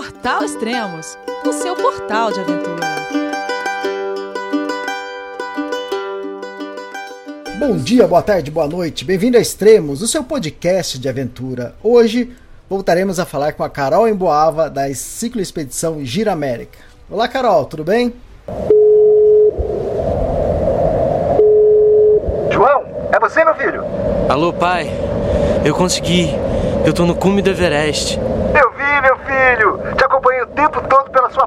Portal Extremos, o seu portal de aventura. Bom dia, boa tarde, boa noite. Bem-vindo a Extremos, o seu podcast de aventura. Hoje voltaremos a falar com a Carol Emboava da Ciclo Expedição Gira América. Olá, Carol, tudo bem? João, é você, meu filho? Alô, pai. Eu consegui. Eu tô no cume do Everest. Eu vi, meu filho. Te acompanhei o tempo todo pela sua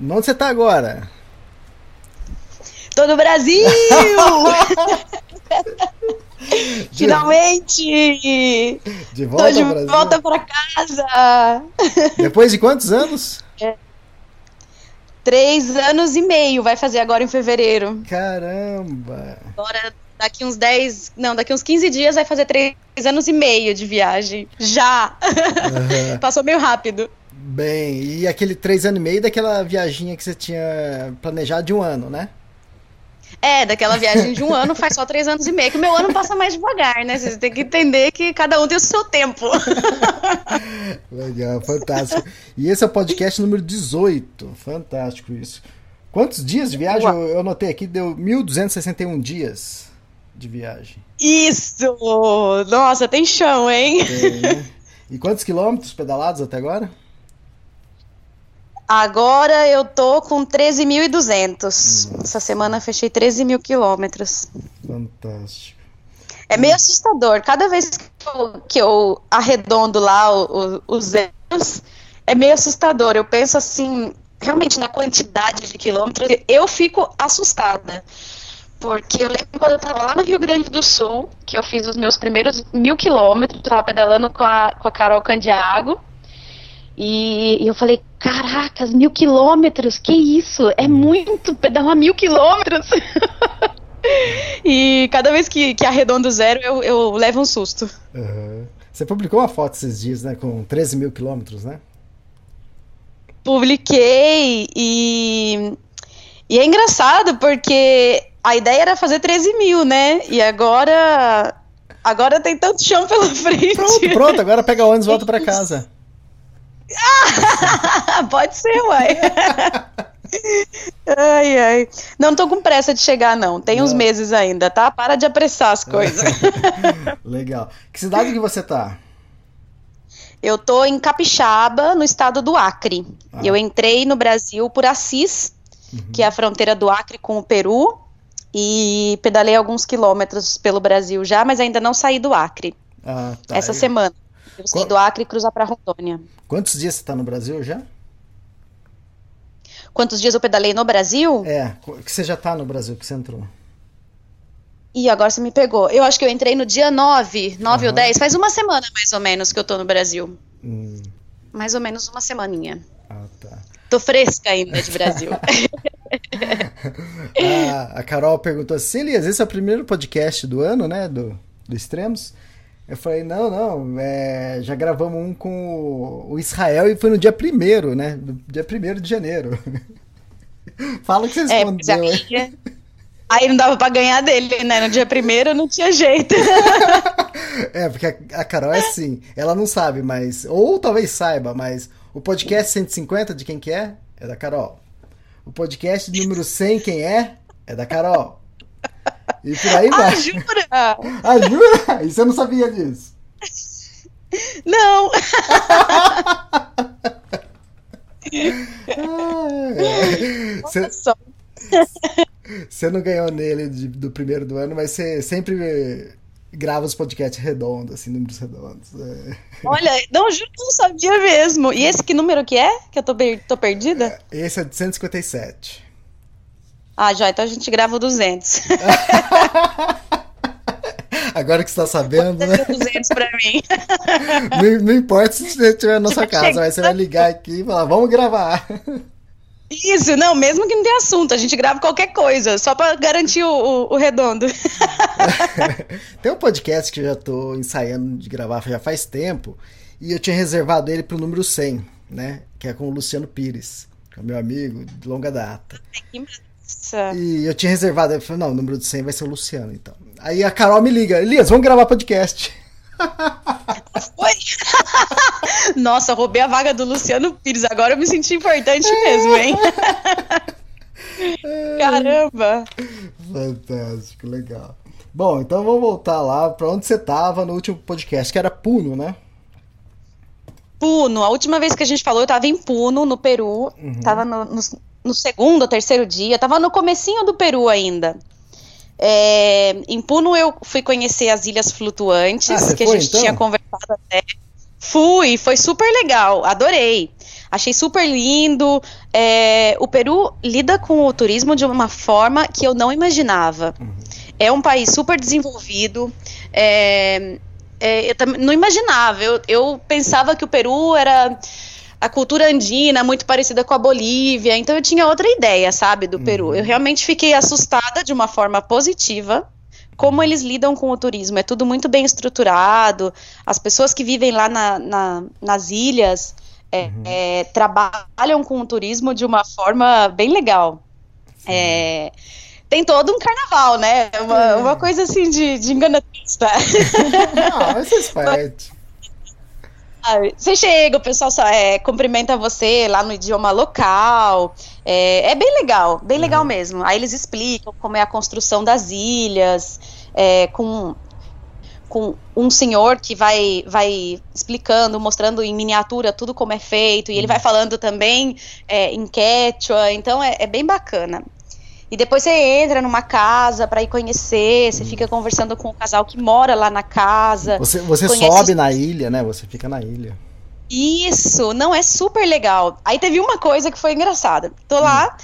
onde você está agora? Tô no Brasil! Finalmente! De volta Tô de Brasil? volta pra casa! Depois de quantos anos? Três anos e meio, vai fazer agora em fevereiro. Caramba! Agora, daqui uns 10. Não, daqui uns 15 dias vai fazer três anos e meio de viagem. Já! Aham. Passou meio rápido. Bem, e aquele três anos e meio daquela viaginha que você tinha planejado de um ano, né? É, daquela viagem de um ano faz só três anos e meio, que o meu ano passa mais devagar, né? Vocês têm que entender que cada um tem o seu tempo. Legal, fantástico. E esse é o podcast número 18. Fantástico isso. Quantos dias de viagem? Eu, eu anotei aqui, deu 1.261 dias de viagem. Isso! Nossa, tem chão, hein? Tem, né? E quantos quilômetros pedalados até agora? Agora eu tô com 13.200. Essa semana fechei 13 mil quilômetros. Fantástico. É meio assustador. Cada vez que eu, que eu arredondo lá o- o- os zeros, é meio assustador. Eu penso assim, realmente na quantidade de quilômetros, eu fico assustada. Porque eu lembro quando eu tava lá no Rio Grande do Sul, que eu fiz os meus primeiros mil quilômetros, tava pedalando com a, com a Carol Candiago. E, e eu falei, caracas, mil quilômetros, que isso? É muito pedalar mil quilômetros. e cada vez que, que arredondo zero, eu, eu levo um susto. Aham. Você publicou uma foto esses dias, né? Com 13 mil quilômetros, né? Publiquei e, e é engraçado porque a ideia era fazer 13 mil, né? E agora, agora tem tanto chão pela frente. Pronto, pronto, agora pega o ônibus e volta pra casa. Pode ser, uai. ai, ai. Não tô com pressa de chegar, não. Tem uns Não. meses ainda, tá? Para de apressar as coisas. Legal. Que cidade que você tá? Eu tô em Capixaba, no estado do Acre. Ah. Eu entrei no Brasil por Assis, que é a fronteira do Acre com o Peru, e pedalei alguns quilômetros pelo Brasil já, mas ainda não saí do Acre. Ah, tá. Essa semana. Eu saí Qual- do Acre e cruzar para Rondônia. Quantos dias você tá no Brasil já? Quantos dias eu pedalei no Brasil? É, que você já tá no Brasil, que você entrou. Ih, agora você me pegou. Eu acho que eu entrei no dia 9, 9 ou Aham. 10. Faz uma semana mais ou menos que eu tô no Brasil. Hum, Mais ou menos uma semaninha. ah, tá. Tô fresca ainda de Brasil. A, a Carol perguntou assim, Elias, esse é o primeiro podcast do ano, né? Do, do Extremos. Eu falei, não, não, é, já gravamos um com o, Israel e foi no dia primeiro, né? No dia primeiro de janeiro. Fala o que você É, respondeu. aí, aí não dava pra ganhar dele, né? No dia primeiro não tinha jeito. É, porque a, a Carol é assim, ela não sabe, mas. Ou talvez saiba, mas o podcast 150 de quem que é? É da Carol. O podcast número 100, quem é? É da Carol. E por aí Ah, vai. jura? Ah, jura? E você não sabia disso? Não. Ah, é. Você- Só. Você não ganhou nele de- do primeiro do ano, mas você sempre grava os podcasts redondos, assim, números redondos. É. Olha, não, juro que não sabia mesmo. E esse que número que é? Que eu tô, tô perdida? Esse é de 157. Ah, já, então a gente grava o 200. Agora que você tá sabendo, né? 200 pra mim. Não, não importa se você estiver na sua Tipo, casa, mas você vai ligar aqui e falar, vamos gravar. Isso, não, mesmo que não tenha assunto, a gente grava qualquer coisa, só pra garantir o, o- o redondo. Tem um podcast que eu já tô ensaiando de gravar já faz tempo, e eu tinha reservado ele pro número 100, né? Que é com o Luciano Pires, que é meu amigo de longa data. Nossa. E eu tinha reservado, eu falei, não, o número de 100 vai ser o Luciano, então. Aí a Carol me liga, Elias, vamos gravar podcast. Oi. Nossa, roubei a vaga do Luciano Pires, agora eu me senti importante mesmo, hein? Caramba! Fantástico, legal. Bom, então vamos voltar lá pra onde você tava no último podcast, que era Puno, né? Puno, a última vez que a gente falou, eu tava em Puno, no Peru. Tava no, no- no segundo ou terceiro dia, tava no comecinho do Peru ainda. É, em Puno eu fui conhecer as Ilhas Flutuantes, Ah, que foi, a gente então? tinha conversado até. Fui, foi super legal, adorei. Achei super lindo. É, o Peru lida com o turismo de uma forma que eu não imaginava. É um país super desenvolvido. é, é, eu também não imaginava. Eu, eu pensava que o Peru era a cultura andina, muito parecida com a Bolívia. Então eu tinha outra ideia, sabe, do Peru. Eu realmente fiquei assustada de uma forma positiva. Como eles lidam com o turismo. É tudo muito bem estruturado. As pessoas que vivem lá na- na- nas ilhas é, é, trabalham com o turismo de uma forma bem legal. É, tem todo um carnaval, né? Uma, uma coisa assim de, de enganatista. Mas faz parte. Sabe? Você chega, o pessoal só, é, cumprimenta você lá no idioma local. É, é bem legal, bem legal mesmo. Aí eles explicam como é a construção das ilhas, é, com, com um senhor que vai, vai explicando, mostrando em miniatura tudo como é feito, e ele vai falando também é, em quechua, então é, é bem bacana. E depois você entra numa casa para ir conhecer, você fica conversando com o casal que mora lá na casa. Você, você sobe os- na ilha, né? Você fica na ilha. Isso, não é super legal. Aí teve uma coisa que foi engraçada. Tô lá,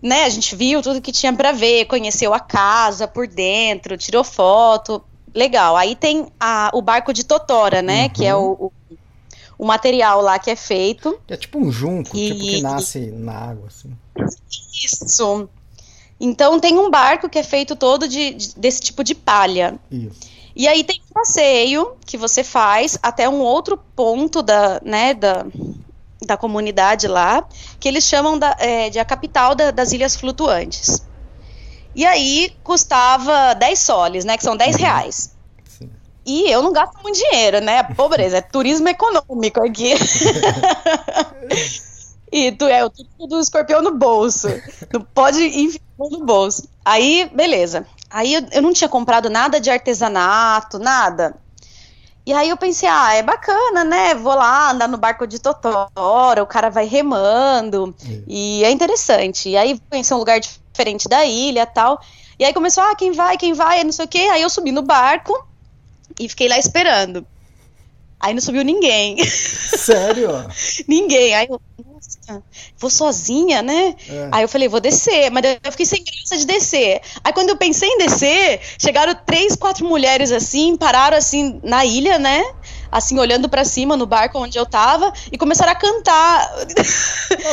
né? A gente viu tudo que tinha pra ver, conheceu a casa por dentro, tirou foto. Legal. Aí tem a- o barco de Totora, né? Que é o, o, o material lá que é feito. É tipo um junco, E- tipo que nasce na água, assim. Isso. Então tem um barco que é feito todo de, de- desse tipo de palha. Isso. E aí tem um passeio que você faz até um outro ponto da, né, da, da comunidade lá, que eles chamam da, é, de a capital da- das Ilhas Flutuantes. E aí custava 10 soles, né, que são 10 reais. Sim. E eu não gasto muito dinheiro, né? Pobreza, é turismo econômico aqui. e tu é o turismo do escorpião no bolso. Não pode enfiar no bolso. Aí, beleza. Aí eu, eu não tinha comprado nada de artesanato, nada. E aí eu pensei, ah, é bacana, né? Vou lá andar no barco de Totora, o cara vai remando, e é interessante. E aí conheci um lugar diferente da ilha e tal. E aí começou, ah, quem vai, quem vai, não sei o quê. Aí eu subi no barco e fiquei lá esperando. Aí não subiu ninguém. Sério? ninguém. Aí eu, nossa, vou sozinha, né? É. Aí eu falei, vou descer, mas eu fiquei sem graça de descer. Aí quando eu pensei em descer, chegaram três, quatro mulheres assim, pararam assim na ilha, né? Assim, olhando pra cima no barco onde eu tava e começaram a cantar.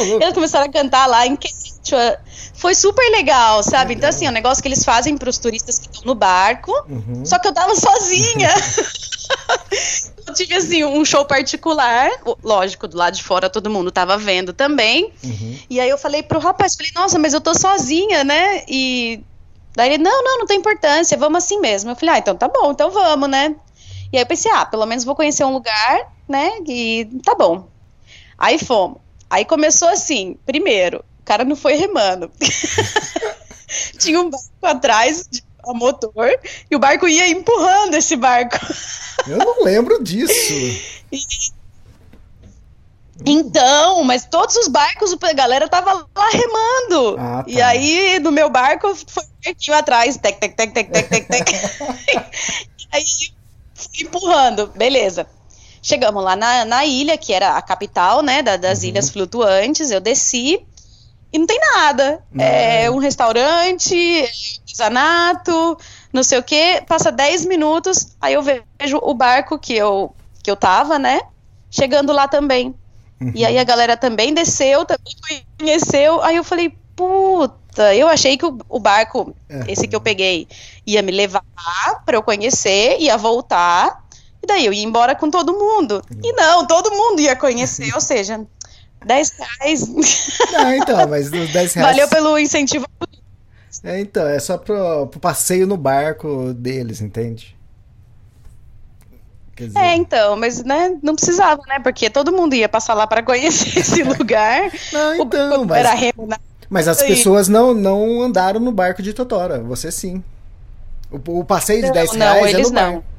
louco. Eles começaram a cantar lá em quechua. Foi super legal, sabe? Então, assim, é um negócio que eles fazem pros turistas que estão no barco, Uhum. só que eu tava sozinha. eu tive, assim, um show particular. Lógico, do lado de fora todo mundo tava vendo também. Uhum. E aí eu falei pro rapaz, falei, nossa, mas eu tô sozinha, né? E daí ele, não, não, não tem importância, vamos assim mesmo. Eu falei, ah, então tá bom, então vamos, né? E aí eu pensei, ah, pelo menos vou conhecer um lugar, né? E tá bom. Aí fomos. Aí começou assim, primeiro, o cara não foi remando. Tinha um barco atrás, de- a motor, e o barco ia empurrando esse barco. Eu não lembro disso. Então, mas todos os barcos, a galera tava lá remando. Ah, tá. E aí, no meu barco, foi barquinho atrás, tec, tec, tec, tec, tec, tec, tec. aí, fui empurrando, beleza. Chegamos lá na, na ilha, que era a capital, né, da- das Uhum. ilhas flutuantes, eu desci e não tem nada. Não. É um restaurante, artesanato, não sei o que, passa 10 minutos, aí eu vejo o barco que eu, que eu tava, né? Chegando lá também. E aí a galera também desceu, também conheceu. Aí eu falei, puta, eu achei que o, o barco, É. esse que eu peguei, ia me levar pra eu conhecer, ia voltar. E daí eu ia embora com todo mundo. E não, todo mundo ia conhecer, ou seja, 10 reais. Não, então, mas os 10 reais. Valeu pelo incentivo. É, então, é só pro, pro passeio no barco deles, entende? Dizer, É, então, mas né, não precisava, né? Porque todo mundo ia passar lá pra conhecer esse lugar. Não, então, mas, né? mas as pessoas não, não andaram no barco de Totora. Você sim. O, o passeio de Não, 10 não, reais é eles no não. barco.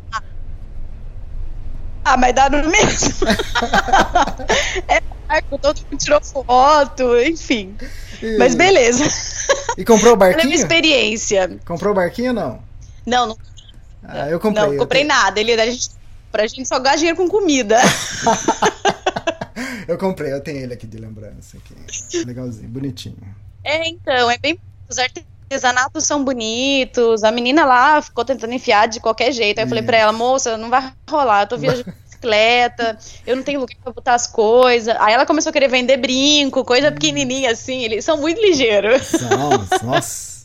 Ah, mas dá no mesmo. é barco, todo mundo tirou foto, enfim. E- Mas beleza. E comprou o Olha a minha barquinho? experiência. Comprou o barquinho ou não? Não, não, Ah, eu comprei. não eu comprei tenho- nada. Ele, a gente, pra gente só gastar dinheiro com comida. Eu comprei, eu tenho ele aqui de lembrança. Aqui. Legalzinho, bonitinho. É, então, é bem. Os artesanatos são bonitos. A menina lá ficou tentando enfiar de qualquer jeito. Aí eu falei pra ela, moça, não vai rolar. Eu tô viajando de bicicleta, eu não tenho lugar pra botar as coisas. Aí ela começou a querer vender brinco, coisa pequenininha assim. Eles são muito ligeiros. Nossa, nossa.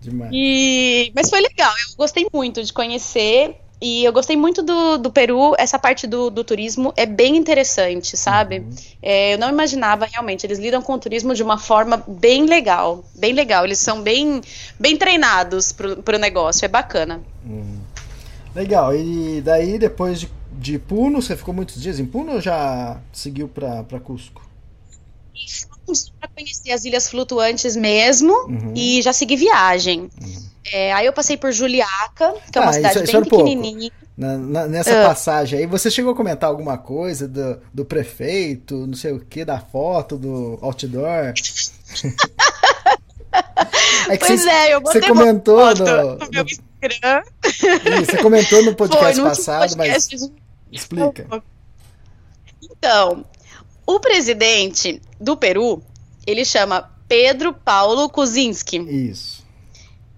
Demais. E... Mas foi legal, eu gostei muito de conhecer. E eu gostei muito do, do Peru, essa parte do, do turismo é bem interessante, sabe? É, eu não imaginava realmente, eles lidam com o turismo de uma forma bem legal, bem legal. Eles são bem, bem treinados pro, pro negócio, é bacana. Legal, e daí depois de, de Puno, você ficou muitos dias em Puno ou já seguiu pra Cusco? Para conhecer as ilhas flutuantes mesmo Uhum. e já segui viagem. É, aí eu passei por Juliaca, que é Ah, uma isso- cidade isso bem era pouco. pequenininha. Na- na- nessa Ah. passagem aí, você chegou a comentar alguma coisa do, do prefeito, não sei o que, da foto, do outdoor? É Pois você, é, eu você botei uma comentou foto no, no meu Instagram. Você comentou no podcast Foi no passado, podcast. mas explica. Então, o presidente do Peru, ele chama Pedro Paulo Kuczynski. Isso.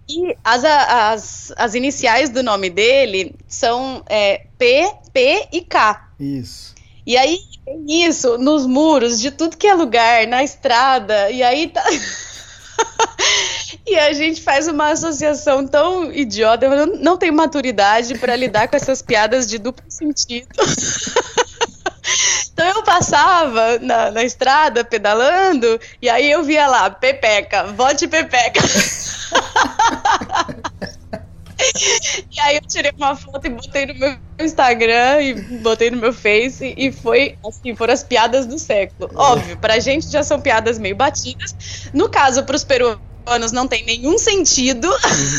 E as, as, as iniciais do nome dele são é, P, P e K. Isso. E aí tem isso nos muros de tudo que é lugar, na estrada, e aí tá. e a gente faz uma associação tão idiota, eu não- não tenho maturidade para lidar com essas piadas de duplo sentido. Então eu passava na, na estrada pedalando e aí eu via lá, Pepeca, vote Pepeca. E aí eu tirei uma foto e botei no meu Instagram e botei no meu Face e foi assim, foram as piadas do século. Óbvio, pra gente já são piadas meio batidas. No caso, pros peruanos não tem nenhum sentido.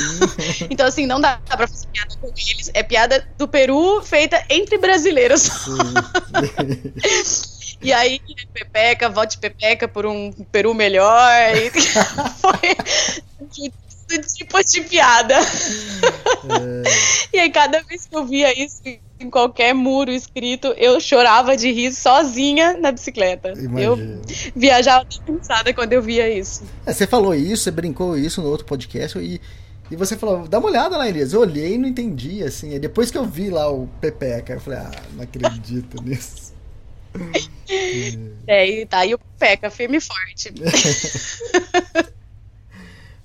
então, assim, não dá pra fazer piada com eles. É piada do Peru feita entre brasileiros. E aí, Pepeca, vote Pepeca por um Peru melhor. E foi todo tipo de piada. E aí, cada vez que eu via isso em qualquer muro escrito, eu chorava de rir sozinha na bicicleta. Eu Imagina. viajava cansada quando eu via isso. É, você falou isso, você brincou isso no outro podcast e, e você falou, dá uma olhada lá, Elias. Eu olhei e não entendi, assim. Aí depois que eu vi lá o Pepeca, eu falei, ah, não acredito nisso. É, e tá aí o Peca, firme e forte.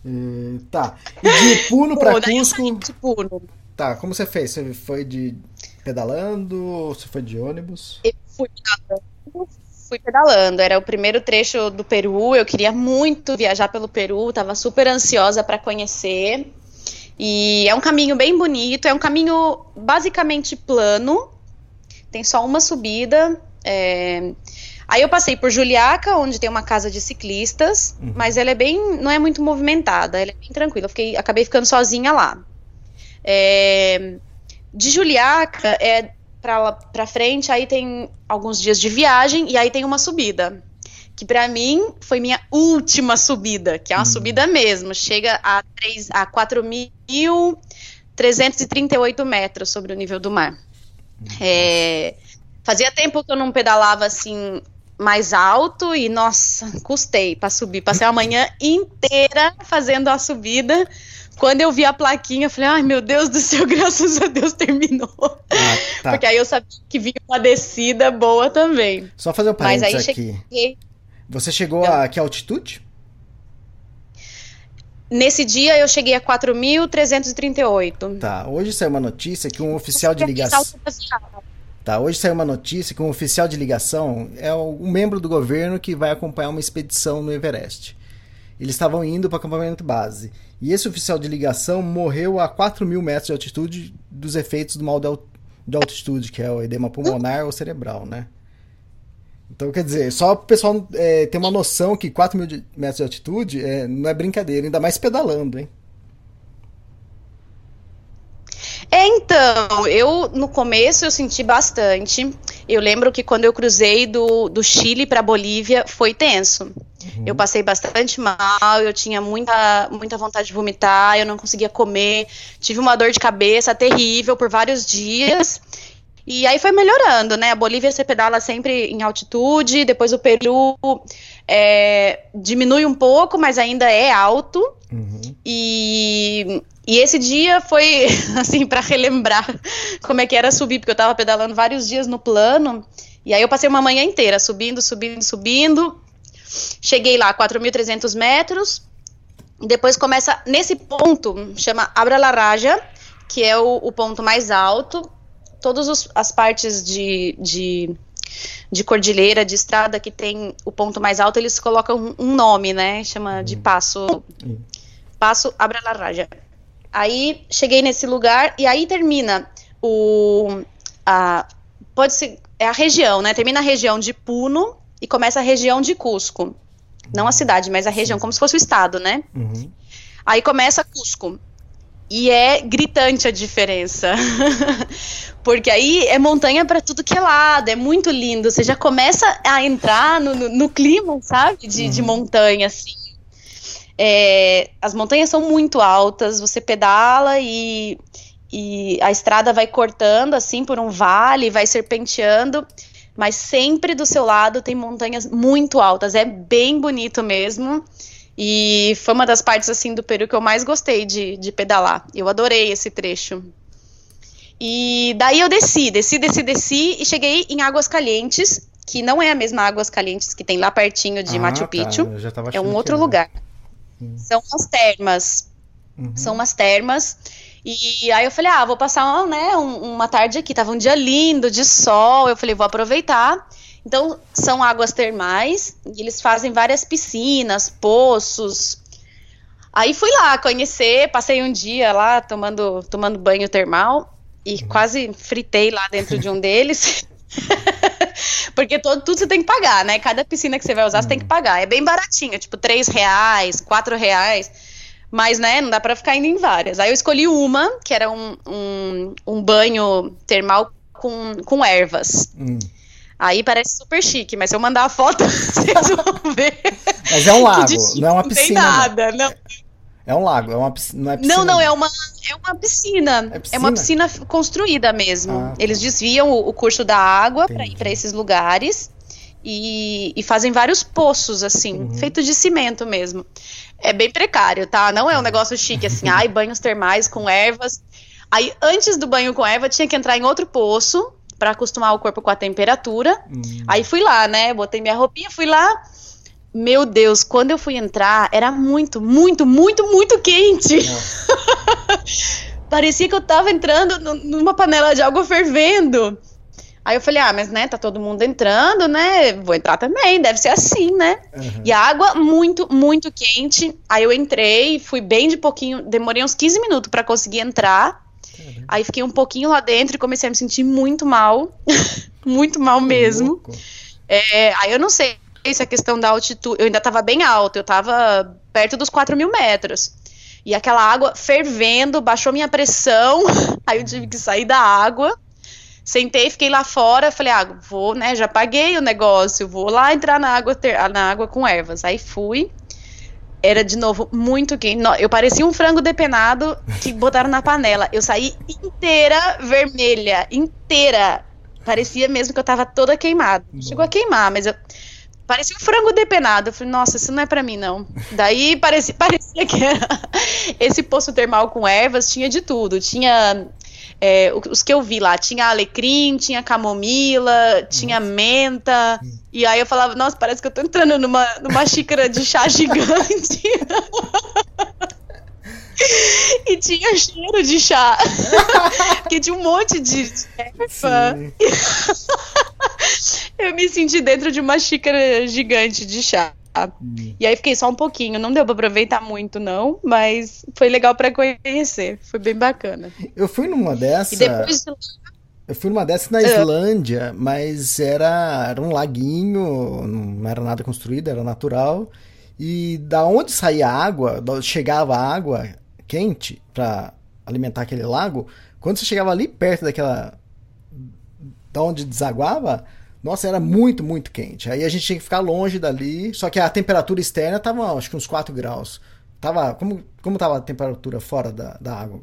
E, tá. E de Puno pra Pô, eu Cusco. de Puno. Tá, como você fez? Você foi de pedalando ou você foi de ônibus? Eu fui pedalando, fui pedalando. Era o primeiro trecho do Peru. Eu queria muito viajar pelo Peru, tava super ansiosa para conhecer. E é um caminho bem bonito, é um caminho basicamente plano, tem só uma subida. é, Aí eu passei por Juliaca, onde tem uma casa de ciclistas, mas ela é bem, não é muito movimentada, ela é bem tranquila. Eu fiquei, acabei ficando sozinha lá. É, De Juliaca é pra frente, aí tem alguns dias de viagem e aí tem uma subida. Que pra mim foi minha última subida, que é uma subida mesmo. Chega a, 3, a 4.338 metros sobre o nível do mar. É, fazia tempo que eu não pedalava assim mais alto e, nossa, custei pra subir. Passei a manhã inteira fazendo a subida, Quando eu vi a plaquinha, eu falei, ai meu Deus do céu, graças a Deus terminou. Ah, tá. Porque aí eu sabia que vinha uma descida boa também. Só fazer um Mas aí parênteses aqui. cheguei. Você chegou a que altitude? Nesse dia eu cheguei a 4.338. Tá, hoje saiu uma notícia que um oficial de ligação. Tá, hoje saiu uma notícia que um oficial de ligação é um membro do governo que vai acompanhar uma expedição no Everest. Eles estavam indo para acampamento base. E esse oficial de ligação morreu a 4 mil metros de altitude dos efeitos do mal de al- de altitude, que é o edema pulmonar ou cerebral, né? Então, quer dizer, só o pessoal é, ter uma noção que 4 mil metros de altitude é, não é brincadeira, ainda mais pedalando, hein? É, então, eu no começo eu senti bastante. Eu lembro que quando eu cruzei do, do Chile para Bolívia foi tenso. Eu passei bastante mal, eu tinha muita, muita vontade de vomitar, eu não conseguia comer, tive uma dor de cabeça terrível por vários dias. E aí foi melhorando, né? A Bolívia você pedala sempre em altitude, depois o Peru é, diminui um pouco, mas ainda é alto. Uhum. E, e esse dia foi, assim, para relembrar como é que era subir, porque eu tava pedalando vários dias no plano, e aí eu passei uma manhã inteira subindo, subindo, subindo. Cheguei lá, 4.300 metros. Depois começa, nesse ponto, chama Abra la Raja, que é o, o ponto mais alto. Todas as partes de, de, de cordilheira, de estrada que tem o ponto mais alto, eles colocam um, um nome, né? Chama de passo. Passo Abra la Raja. Aí cheguei nesse lugar e aí termina o. A, pode ser. É a região, né? Termina a região de Puno e começa a região de Cusco. Não a cidade, mas a região, como se fosse o estado, né? Uhum. Aí começa Cusco. E é gritante a diferença. Porque aí é montanha pra tudo que é lado, é muito lindo. Você já começa a entrar no, no, no clima, sabe? De, de montanha, assim. É, as montanhas são muito altas, você pedala e, e a estrada vai cortando, assim, por um vale, vai serpenteando. Mas sempre do seu lado tem montanhas muito altas. É bem bonito mesmo. E foi uma das partes assim do Peru que eu mais gostei de, de pedalar. Eu adorei esse trecho. E daí eu desci, desci, desci, desci e cheguei em Águas Calientes, que não é a mesma Águas Calientes que tem lá pertinho de Ah, Machu tá, Picchu. tava É um outro era. lugar. São umas termas. Uhum. São umas termas. E aí eu falei, ah, vou passar né, um- uma tarde aqui. Tava um dia lindo, de sol. Eu falei, vou aproveitar. Então, são águas termais. E eles fazem várias piscinas, poços. Aí fui lá conhecer, passei um dia lá tomando, tomando banho termal. E quase fritei lá dentro de um deles. Porque todo, tudo você tem que pagar, né? Cada piscina que você vai usar, você tem que pagar. É bem baratinho, tipo, 3 reais, 4 reais. Mas, né, não dá pra ficar indo em várias. Aí eu escolhi uma, que era um, um, um banho termal com, com ervas. Hum. Aí parece super chique, mas se eu mandar a foto, vocês vão ver. Mas é um lago, chique não é uma tem piscina. não. nada. Não, É um lago, é uma piscina, não é piscina. não, não, é uma, é uma piscina. É É, piscina? uma piscina construída mesmo. Ah, tá. Eles desviam o, o curso da água para ir para esses lugares e, e fazem vários poços, assim, Uhum. feito de cimento mesmo. É bem precário, tá? Não é um negócio chique, assim, ai, banhos termais com ervas. Aí, antes do banho com erva, tinha que entrar em outro poço para acostumar o corpo com a temperatura. Hum. Aí fui lá, né? Botei minha roupinha, fui lá. Meu Deus, quando eu fui entrar, era muito, muito, muito, muito quente. Parecia que eu tava entrando nu- numa panela de água fervendo. Aí eu falei, ah, mas né, tá todo mundo entrando, né? Vou entrar também, deve ser assim, né? Uhum. E a água muito, muito quente. Aí eu entrei, fui bem de pouquinho, demorei uns 15 minutos pra conseguir entrar. Aí fiquei um pouquinho lá dentro e comecei a me sentir muito mal. muito mal mesmo. É, aí eu não sei se a questão da altitude. Eu ainda tava bem alto, eu tava perto dos 4 mil metros. E aquela água fervendo, baixou minha pressão. Aí eu tive que sair da água. Sentei, fiquei lá fora. Falei, ah, vou, né? Já paguei o negócio, vou lá entrar na água, ter- na água com ervas. Aí fui. Era de novo muito quente. Eu parecia um frango depenado que botaram na panela. Eu saí inteira vermelha, inteira. Parecia mesmo que eu tava toda queimada. Chegou a queimar, mas eu parecia um frango depenado. Eu falei, nossa, isso não é pra mim, não. Daí parecia, parecia que era esse poço termal com ervas tinha de tudo. Tinha é, os que eu vi lá, tinha alecrim, tinha camomila, tinha menta. E aí eu falava, nossa, parece que eu tô entrando numa, numa xícara de chá gigante. e tinha cheiro de chá. Porque tinha um monte de erva. eu me senti dentro de uma xícara gigante de chá. Hum. E aí fiquei só um pouquinho, não deu pra aproveitar muito, não, mas foi legal para conhecer, foi bem bacana. Eu fui numa dessa. E depois eu fui numa dessas na é. Islândia, mas era, era um laguinho, não era nada construído, era natural. E da onde saía água, chegava água quente para alimentar aquele lago, quando você chegava ali perto daquela. da onde desaguava, nossa, era muito, muito quente. Aí a gente tinha que ficar longe dali, só que a temperatura externa tava, acho que uns 4 graus. Tava, como, como tava a temperatura fora da, da água?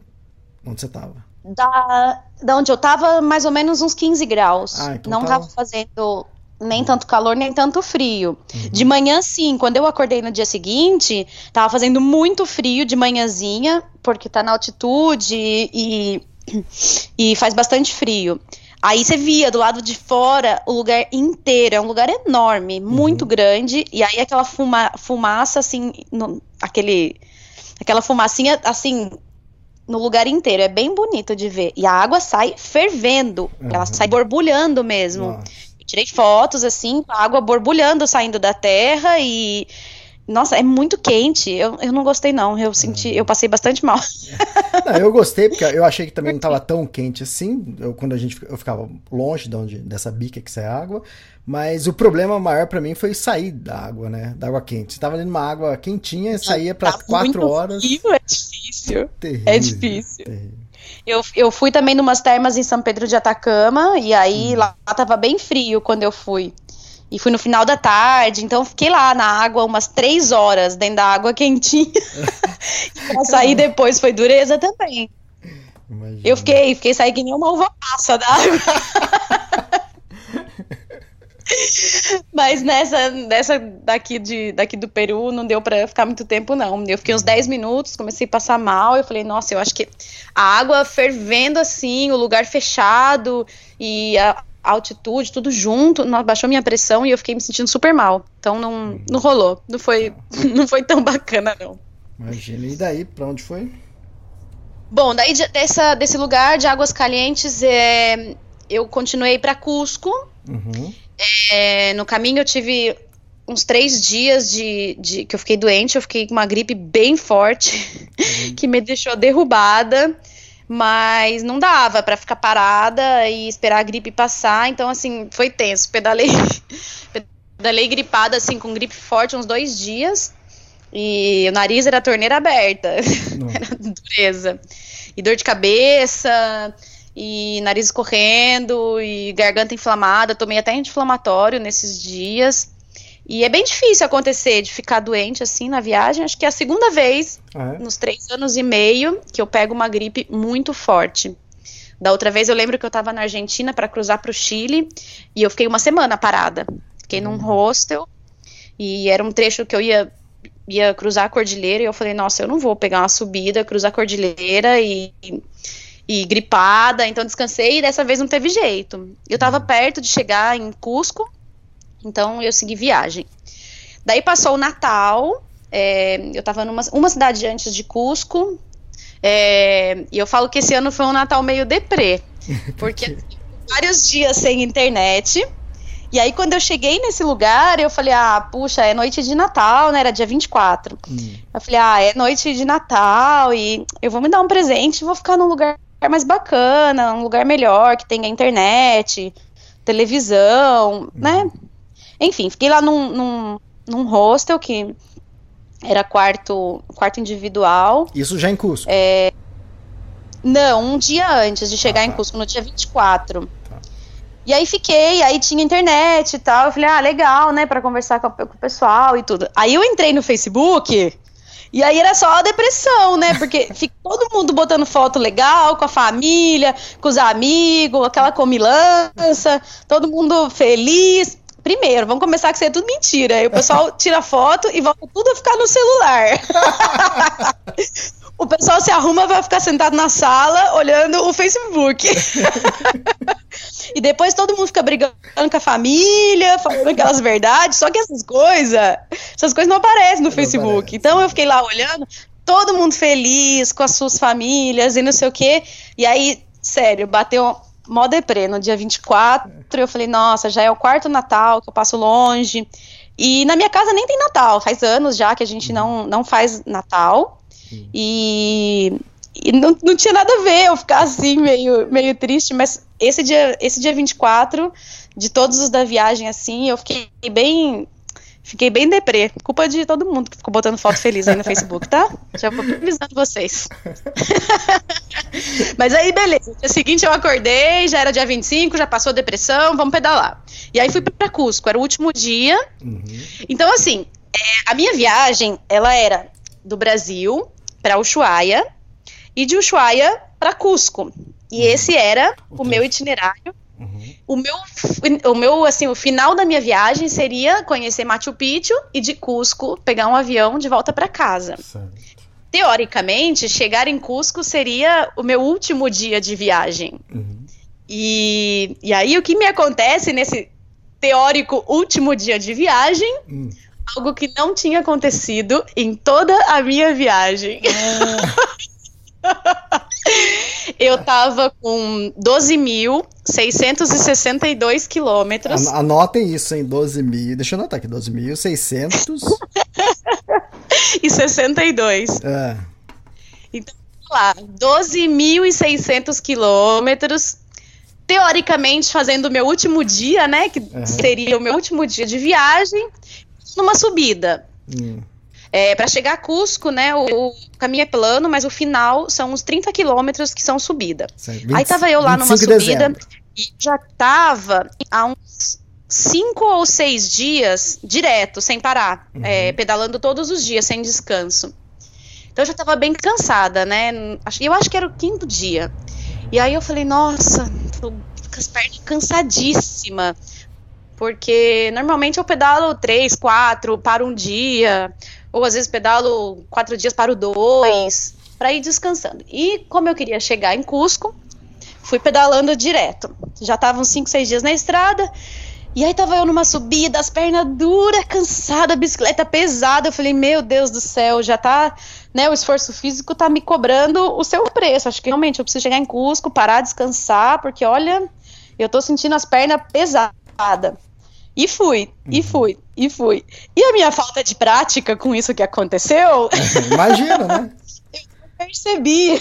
Onde você tava? Da, da onde eu tava, mais ou menos uns 15 graus. Ah, então Não tava... tava fazendo nem tanto calor, nem tanto frio. Uhum. De manhã, sim, quando eu acordei no dia seguinte, tava fazendo muito frio de manhãzinha, porque tá na altitude e, e faz bastante frio. Aí você via do lado de fora o lugar inteiro, é um lugar enorme, muito uhum. grande, e aí aquela fuma, fumaça, assim, no, aquele, aquela fumacinha, assim, no lugar inteiro, é bem bonito de ver. E a água sai fervendo, uhum. ela sai borbulhando mesmo. Tirei fotos, assim, com a água borbulhando, saindo da terra, e nossa, é muito quente. Eu, eu não gostei, não. Eu senti, eu passei bastante mal. Não, eu gostei, porque eu achei que também não estava tão quente assim. Eu, quando a gente eu ficava longe de onde, dessa bica que sai água. Mas o problema maior para mim foi sair da água, né? Da água quente. Você tava ali numa água quentinha e saía para tá quatro horas. Frio, é difícil. Terrível, é difícil. Terrível. Eu, eu fui também numas termas em São Pedro de Atacama, e aí hum. lá tava bem frio quando eu fui. E fui no final da tarde, então fiquei lá na água umas três horas, dentro da água quentinha. e pra sair depois foi dureza também. Imagina. Eu fiquei, fiquei sair que nem uma uva passa da água. Mas nessa, nessa daqui, de, daqui do Peru não deu para ficar muito tempo, não. Eu fiquei uns 10 minutos, comecei a passar mal. Eu falei, nossa, eu acho que a água fervendo assim, o lugar fechado e a, altitude, tudo junto, baixou minha pressão e eu fiquei me sentindo super mal. Então não, não rolou. Não foi, não foi tão bacana, não. Imagina. E daí, pra onde foi? Bom, daí dessa, desse lugar de Águas Calientes, é, eu continuei para Cusco. Uhum. É, no caminho eu tive uns três dias de, de, que eu fiquei doente, eu fiquei com uma gripe bem forte, uhum. que me deixou derrubada mas não dava para ficar parada e esperar a gripe passar, então assim, foi tenso, pedalei, pedalei gripada assim, com gripe forte uns dois dias, e o nariz era torneira aberta, era dureza, e dor de cabeça, e nariz escorrendo, e garganta inflamada, tomei até anti-inflamatório nesses dias, e é bem difícil acontecer de ficar doente assim na viagem. Acho que é a segunda vez ah, é? nos três anos e meio que eu pego uma gripe muito forte. Da outra vez eu lembro que eu estava na Argentina para cruzar para o Chile e eu fiquei uma semana parada. Fiquei num uhum. hostel e era um trecho que eu ia ia cruzar a cordilheira e eu falei, nossa, eu não vou pegar uma subida, cruzar a cordilheira e, e, gripada, então descansei e dessa vez não teve jeito. Eu estava uhum. perto de chegar em Cusco então eu segui viagem. Daí passou o Natal, é, eu estava numa uma cidade antes de Cusco, é, e eu falo que esse ano foi um Natal meio deprê, porque vários dias sem internet. E aí, quando eu cheguei nesse lugar, eu falei, ah, puxa, é noite de Natal, né? Era dia 24. Hum. Eu falei, ah, é noite de Natal e eu vou me dar um presente, vou ficar num lugar mais bacana, um lugar melhor, que tenha internet, televisão, hum. né? Enfim, fiquei lá num, num, num hostel que era quarto, quarto individual. Isso já em Cusco? É, não, um dia antes de chegar ah, tá. em Cusco, no dia 24. Tá. E aí fiquei, aí tinha internet e tal. Eu falei, ah, legal, né, para conversar com, com, o pessoal e tudo. Aí eu entrei no Facebook e aí era só a depressão, né? Porque fica todo mundo botando foto legal com a família, com os amigos, aquela comilança, todo mundo feliz primeiro, vamos começar que isso é tudo mentira. Aí o pessoal tira foto e volta tudo a ficar no celular. o pessoal se arruma vai ficar sentado na sala olhando o Facebook. e depois todo mundo fica brigando com a família, falando aquelas verdades, só que essas coisas, essas coisas não aparecem no Não Facebook. aparece. Então eu fiquei lá olhando, todo mundo feliz com as suas famílias e não sei o quê. E aí, sério, bateu mó deprê no dia 24. Eu falei, nossa, já é o quarto Natal que eu passo longe. E na minha casa nem tem Natal, faz anos já que a gente não, não faz Natal. E, e não, não tinha nada a ver eu ficar assim, meio, meio triste, mas esse dia, esse dia 24, de todos os da viagem, assim, eu fiquei bem. Fiquei bem deprê. Culpa de todo mundo que ficou botando foto feliz aí no Facebook, tá? Já vou avisando vocês. Mas aí, beleza. Dia seguinte eu acordei, já era dia 25, já passou a depressão, vamos pedalar. E aí fui pra Cusco, era o último dia. Então, assim, é, a minha viagem, ela era do Brasil pra Ushuaia e de Ushuaia pra Cusco. E esse era o meu itinerário. O meu, o meu, assim, o final da minha viagem seria conhecer Machu Picchu e de Cusco pegar um avião de volta pra casa. Teoricamente, chegar em Cusco seria o meu último dia de viagem. E, e aí o que me acontece nesse teórico último dia de viagem? Algo que não tinha acontecido em toda a minha viagem. Eu tava com 12.662 quilômetros. An- Anotem isso, hein? 12 mil. Deixa eu anotar aqui: 12.600. e 62. é, Então, lá, 12.600 quilômetros. Teoricamente, fazendo o meu último dia, né? Que seria o meu último dia de viagem, numa subida. hum, É, para chegar a Cusco, né? O, o caminho é plano, mas o final são uns 30 quilômetros que são subida. certo. Aí tava eu lá numa 25 de subida dezembro. e já tava há uns cinco ou seis dias direto, sem parar, é, pedalando todos os dias, sem descanso. Então eu já tava bem cansada, né? Eu acho que era o quinto dia. E aí eu falei, nossa, tô com as pernas cansadíssima. Porque normalmente eu pedalo três, quatro, para um dia. Ou às vezes pedalo quatro dias para o dois, para ir descansando. E como eu queria chegar em Cusco, fui pedalando direto. Já estavam cinco, seis dias na estrada. E aí tava eu numa subida, as pernas duras, cansada, bicicleta pesada. Eu falei, meu Deus do céu, já tá, né, o esforço físico tá me cobrando o seu preço. Acho que realmente eu preciso chegar em Cusco, parar, descansar, porque olha, eu tô sentindo as pernas pesadas. E fui, e fui, e fui. E a minha falta de prática com isso que aconteceu, Imagina, né? percebi.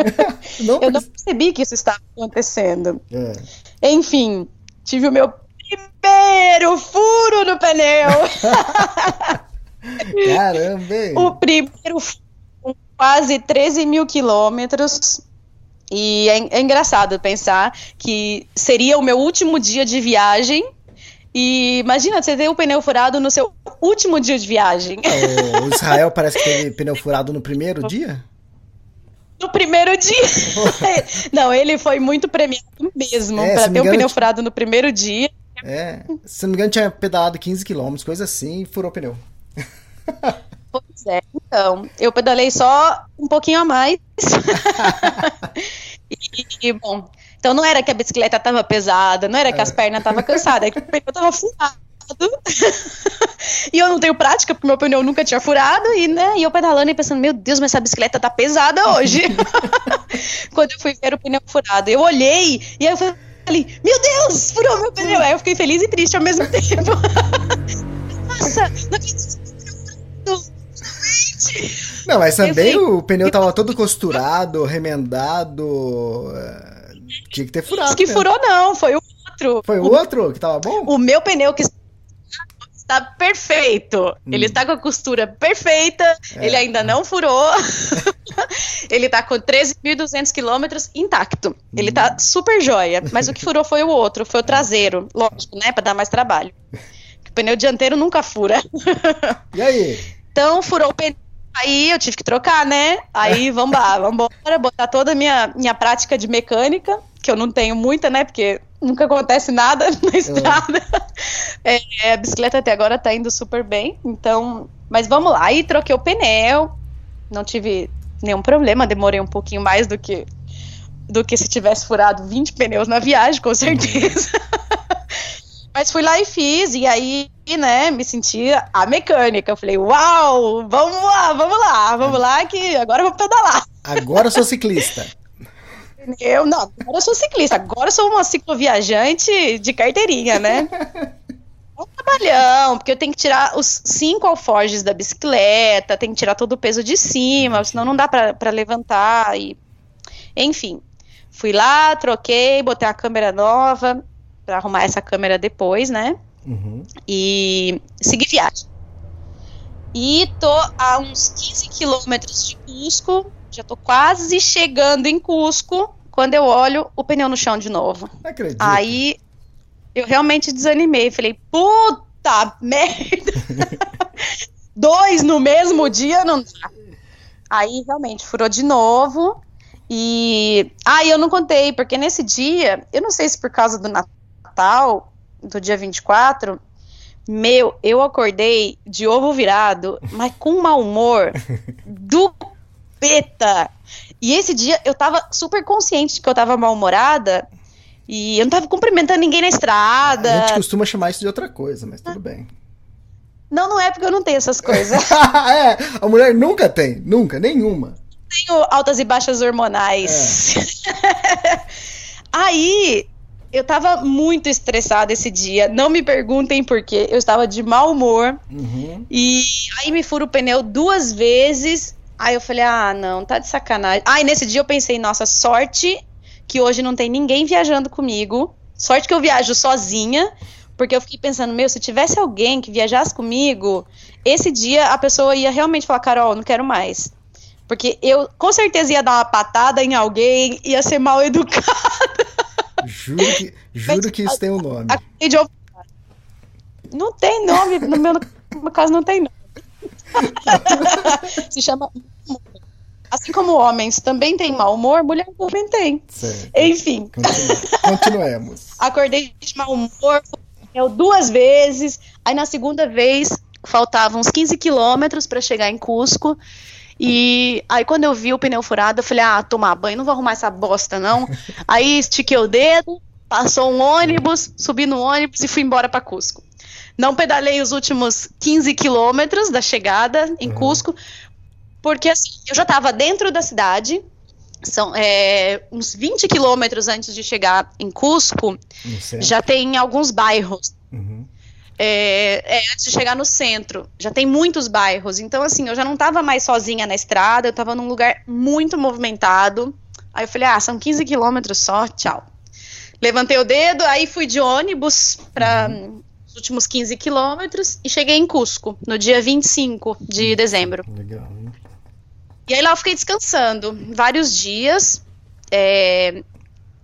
Não, Eu não percebi que isso estava acontecendo. É. Enfim, tive o meu primeiro furo no pneu. Caramba, hein? o primeiro furo com quase 13 mil quilômetros. E é, é engraçado pensar que seria o meu último dia de viagem. E imagina você ter o pneu furado no seu último dia de viagem. O Israel parece que teve pneu furado no primeiro dia. No primeiro dia. não, ele foi muito premiado mesmo. É, me ter um pneu furado no primeiro dia. É. Se não me engano, tinha pedalado 15 km, coisa assim, e furou o pneu. Pois é, então, eu pedalei só um pouquinho a mais. e, bom, então não era que a bicicleta tava pesada, não era que as pernas estavam cansadas, é que o pneu tava furado. e eu não tenho prática, porque meu pneu nunca tinha furado, e, né, e eu pedalando e pensando, meu Deus, mas essa bicicleta tá pesada hoje. Quando eu fui ver o pneu furado, eu olhei e aí eu falei, meu Deus, furou meu pneu. Aí eu fiquei feliz e triste ao mesmo tempo. Nossa, não acredito. Não, mas também o pneu tava todo costurado, remendado. Tinha que ter furado. Que mesmo. furou, não, foi o outro. Foi o outro que tava bom? O meu pneu que está perfeito. Hum. Ele está com a costura perfeita. É. Ele ainda não furou. ele está com 13.200 quilômetros intacto. Ele Hum. tá super joia. Mas o que furou foi o outro, foi o traseiro. Lógico, né? Para dar mais trabalho. O pneu dianteiro nunca fura. E aí? Então, furou o pneu. Aí eu tive que trocar, né? Aí vamos lá, vamos embora, botar toda a minha, minha prática de mecânica, que eu não tenho muita, né? Porque nunca acontece nada na estrada. É, a bicicleta até agora tá indo super bem, então. Mas vamos lá, aí troquei o pneu, não tive nenhum problema, demorei um pouquinho mais do que do que se tivesse furado 20 pneus na viagem, com certeza. Mas fui lá e fiz, e aí, né, me sentia a mecânica. Eu falei, uau, vamos lá, vamos lá, vamos lá, que agora eu vou pedalar. Agora eu sou ciclista. Eu não, agora eu sou ciclista, agora eu sou uma cicloviajante de carteirinha, né? Um trabalhão, porque eu tenho que tirar os cinco alforjes da bicicleta, tenho que tirar todo o peso de cima, senão não dá para levantar e enfim. Fui lá, troquei, botei a câmera nova para arrumar essa câmera depois, né? Uhum. E segui viagem. E tô a uns 15 quilômetros de Cusco, já tô quase chegando em Cusco, quando eu olho o pneu no chão de novo. Não acredito. Aí eu realmente desanimei, falei, puta merda! Dois no mesmo dia não dá. Aí realmente furou de novo. E. Ah, e eu não contei, porque nesse dia, eu não sei se por causa do Natal, do dia 24, meu, eu acordei de ovo virado, mas com um mau humor do peta. E esse dia eu tava super consciente de que eu tava mal-humorada e eu não tava cumprimentando ninguém na estrada. A gente costuma chamar isso de outra coisa, mas tudo bem. Não, não é porque eu não tenho essas coisas. é, a mulher nunca tem, nunca, nenhuma. tenho altas e baixas hormonais. Aí, eu tava muito estressada esse dia. Não me perguntem por quê. Eu estava de mau humor. Uhum. E aí me furo o pneu duas vezes. Aí eu falei, ah, não, tá de sacanagem. Aí nesse dia eu pensei, nossa, sorte que hoje não tem ninguém viajando comigo. Sorte que eu viajo sozinha. Porque eu fiquei pensando, meu, se tivesse alguém que viajasse comigo, esse dia a pessoa ia realmente falar, Carol, não quero mais. Porque eu com certeza ia dar uma patada em alguém, ia ser mal educada. Juro que, juro que isso tem um nome. Ouvir. Não tem nome, no meu no meu caso não tem nome. Se chama. Assim como homens também têm mau humor, mulher também tem. Certo. Enfim, Continue- Continuemos. acordei de mau humor, eu duas vezes. Aí na segunda vez, faltavam uns 15 quilômetros para chegar em Cusco. E aí quando eu vi o pneu furado, eu falei, ah, tomar banho, não vou arrumar essa bosta, não. aí estiquei o dedo, passou um ônibus, subi no ônibus e fui embora para Cusco. Não pedalei os últimos 15 quilômetros da chegada em Cusco, porque assim, eu já estava dentro da cidade, são é, uns 20 quilômetros antes de chegar em Cusco, já tem alguns bairros. Uhum. É, é, antes de chegar no centro, já tem muitos bairros. Então, assim, eu já não tava mais sozinha na estrada, eu tava num lugar muito movimentado. Aí eu falei, ah, são 15 quilômetros só, tchau. Levantei o dedo, aí fui de ônibus para os últimos 15 quilômetros e cheguei em Cusco, no dia 25 de dezembro. Legal. hein? E aí lá eu fiquei descansando vários dias. é,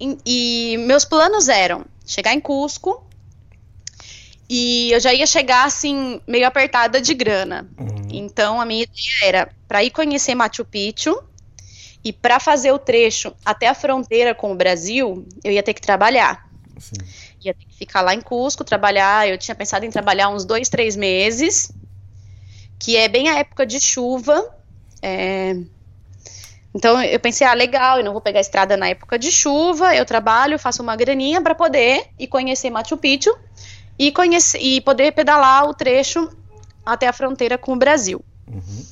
e, e meus planos eram chegar em Cusco. E eu já ia chegar assim, meio apertada de grana. Uhum. Então a minha ideia era para ir conhecer Machu Picchu. E para fazer o trecho até a fronteira com o Brasil, eu ia ter que trabalhar. Sim. Ia ter que ficar lá em Cusco, trabalhar. Eu tinha pensado em trabalhar uns dois, três meses, que é bem a época de chuva. é. Então eu pensei, ah, legal, eu não vou pegar a estrada na época de chuva, eu trabalho, faço uma graninha para poder ir conhecer Machu Picchu e, conhecer, e poder pedalar o trecho até a fronteira com o Brasil. Uhum.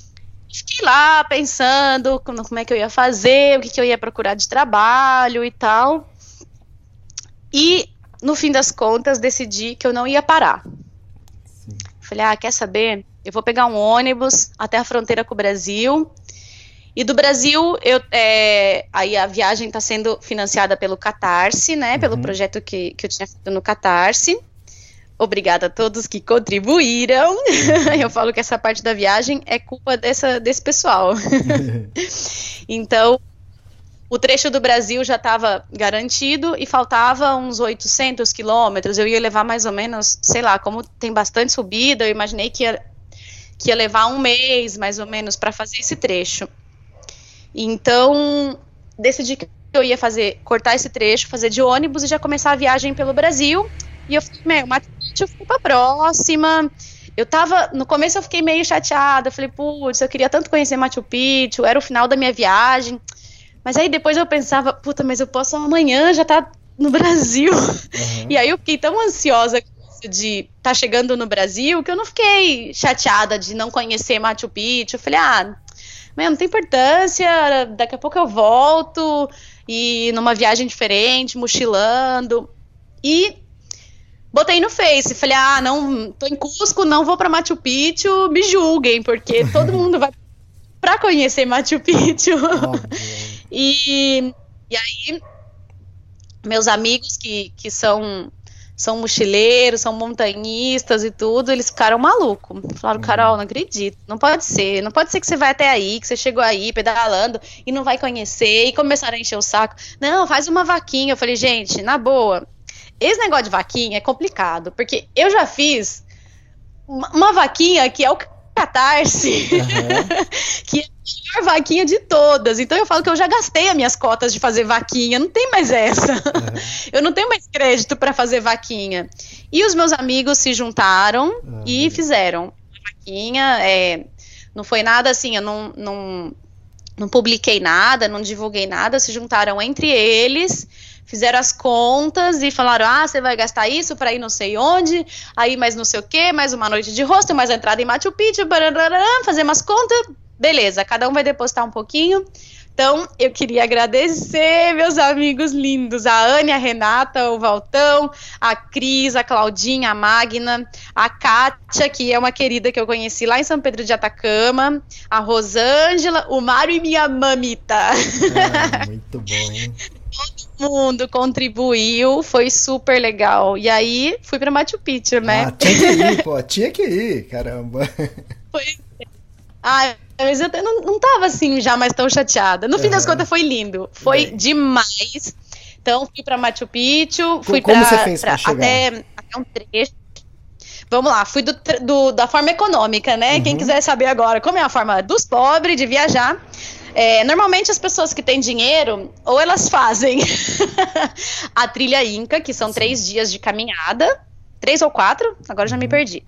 Fiquei lá pensando como, é que eu ia fazer, o que, que eu ia procurar de trabalho e tal. E, no fim das contas, decidi que eu não ia parar. Falei, ah, quer saber? Eu vou pegar um ônibus até a fronteira com o Brasil. E do Brasil, eu, é, aí a viagem está sendo financiada pelo Catarse, né? Pelo projeto que, que eu tinha feito no Catarse. Obrigada a todos que contribuíram. eu falo que essa parte da viagem é culpa dessa, desse pessoal. então, o trecho do Brasil já estava garantido e faltava uns 800 quilômetros. Eu ia levar mais ou menos, sei lá, como tem bastante subida, eu imaginei que ia, que ia levar um mês mais ou menos para fazer esse trecho. Então, decidi que eu ia fazer, cortar esse trecho, fazer de ônibus e já começar a viagem pelo Brasil. E eu falei, meu, Eu fui pra próxima. Eu tava, no começo eu fiquei meio chateada, falei, putz, eu queria tanto conhecer Machu Picchu, era o final da minha viagem. Mas aí depois eu pensava, puta, mas eu posso amanhã já tá no Brasil. Uhum. E aí eu fiquei tão ansiosa de estar tá chegando no Brasil que eu não fiquei chateada de não conhecer Machu Picchu. Eu falei, ah, mas não tem importância, daqui a pouco eu volto e numa viagem diferente, mochilando. E botei no Face, falei: "Ah, não, tô em Cusco, não vou para Machu Picchu, me julguem, porque todo mundo vai para conhecer Machu Picchu". e e aí meus amigos que, que são são mochileiros, são montanhistas e tudo, eles ficaram malucos. Falaram, uhum. Carol, não acredito, não pode ser, não pode ser que você vai até aí, que você chegou aí pedalando e não vai conhecer, e começaram a encher o saco. Não, faz uma vaquinha. Eu falei, gente, na boa, esse negócio de vaquinha é complicado, porque eu já fiz uma, vaquinha que é o Catarse, uhum. que é a melhor vaquinha de todas. Então eu falo que eu já gastei as minhas cotas de fazer vaquinha, não tem mais essa. Uhum. Eu não tenho mais crédito para fazer vaquinha. E os meus amigos se juntaram uhum. e fizeram vaquinha. É, não foi nada assim, eu não, não, não publiquei nada, não divulguei nada, se juntaram entre eles fizeram as contas e falaram: ah, você vai gastar isso para ir não sei onde, aí mais não sei o que, mais uma noite de rosto, mais entrada em Machu Picchu, fazer umas contas, beleza, cada um vai depositar um pouquinho. Então, eu queria agradecer meus amigos lindos, a Ania, a Renata, o Valtão, a Cris, a Claudinha, a Magna, a Kátia, que é uma querida que eu conheci lá em São Pedro de Atacama, a Rosângela, o Mário e minha mamita. Ah, muito bom, mundo contribuiu, foi super legal. E aí, fui pra Machu Picchu, né? Ah, tinha que ir, pô, tinha que ir, caramba. Foi. Ah, mas eu não, não tava assim já mais tão chateada. No fim das contas foi lindo. Foi Bem. demais. Então fui para Machu Picchu, fui pra até, até, um trecho. Vamos lá, fui do, do, da forma econômica, né? Uhum. Quem quiser saber agora como é a forma dos pobres de viajar. É, normalmente as pessoas que têm dinheiro, ou elas fazem a trilha Inca, que são Sim. três dias de caminhada, três ou quatro, agora já me uhum. perdi.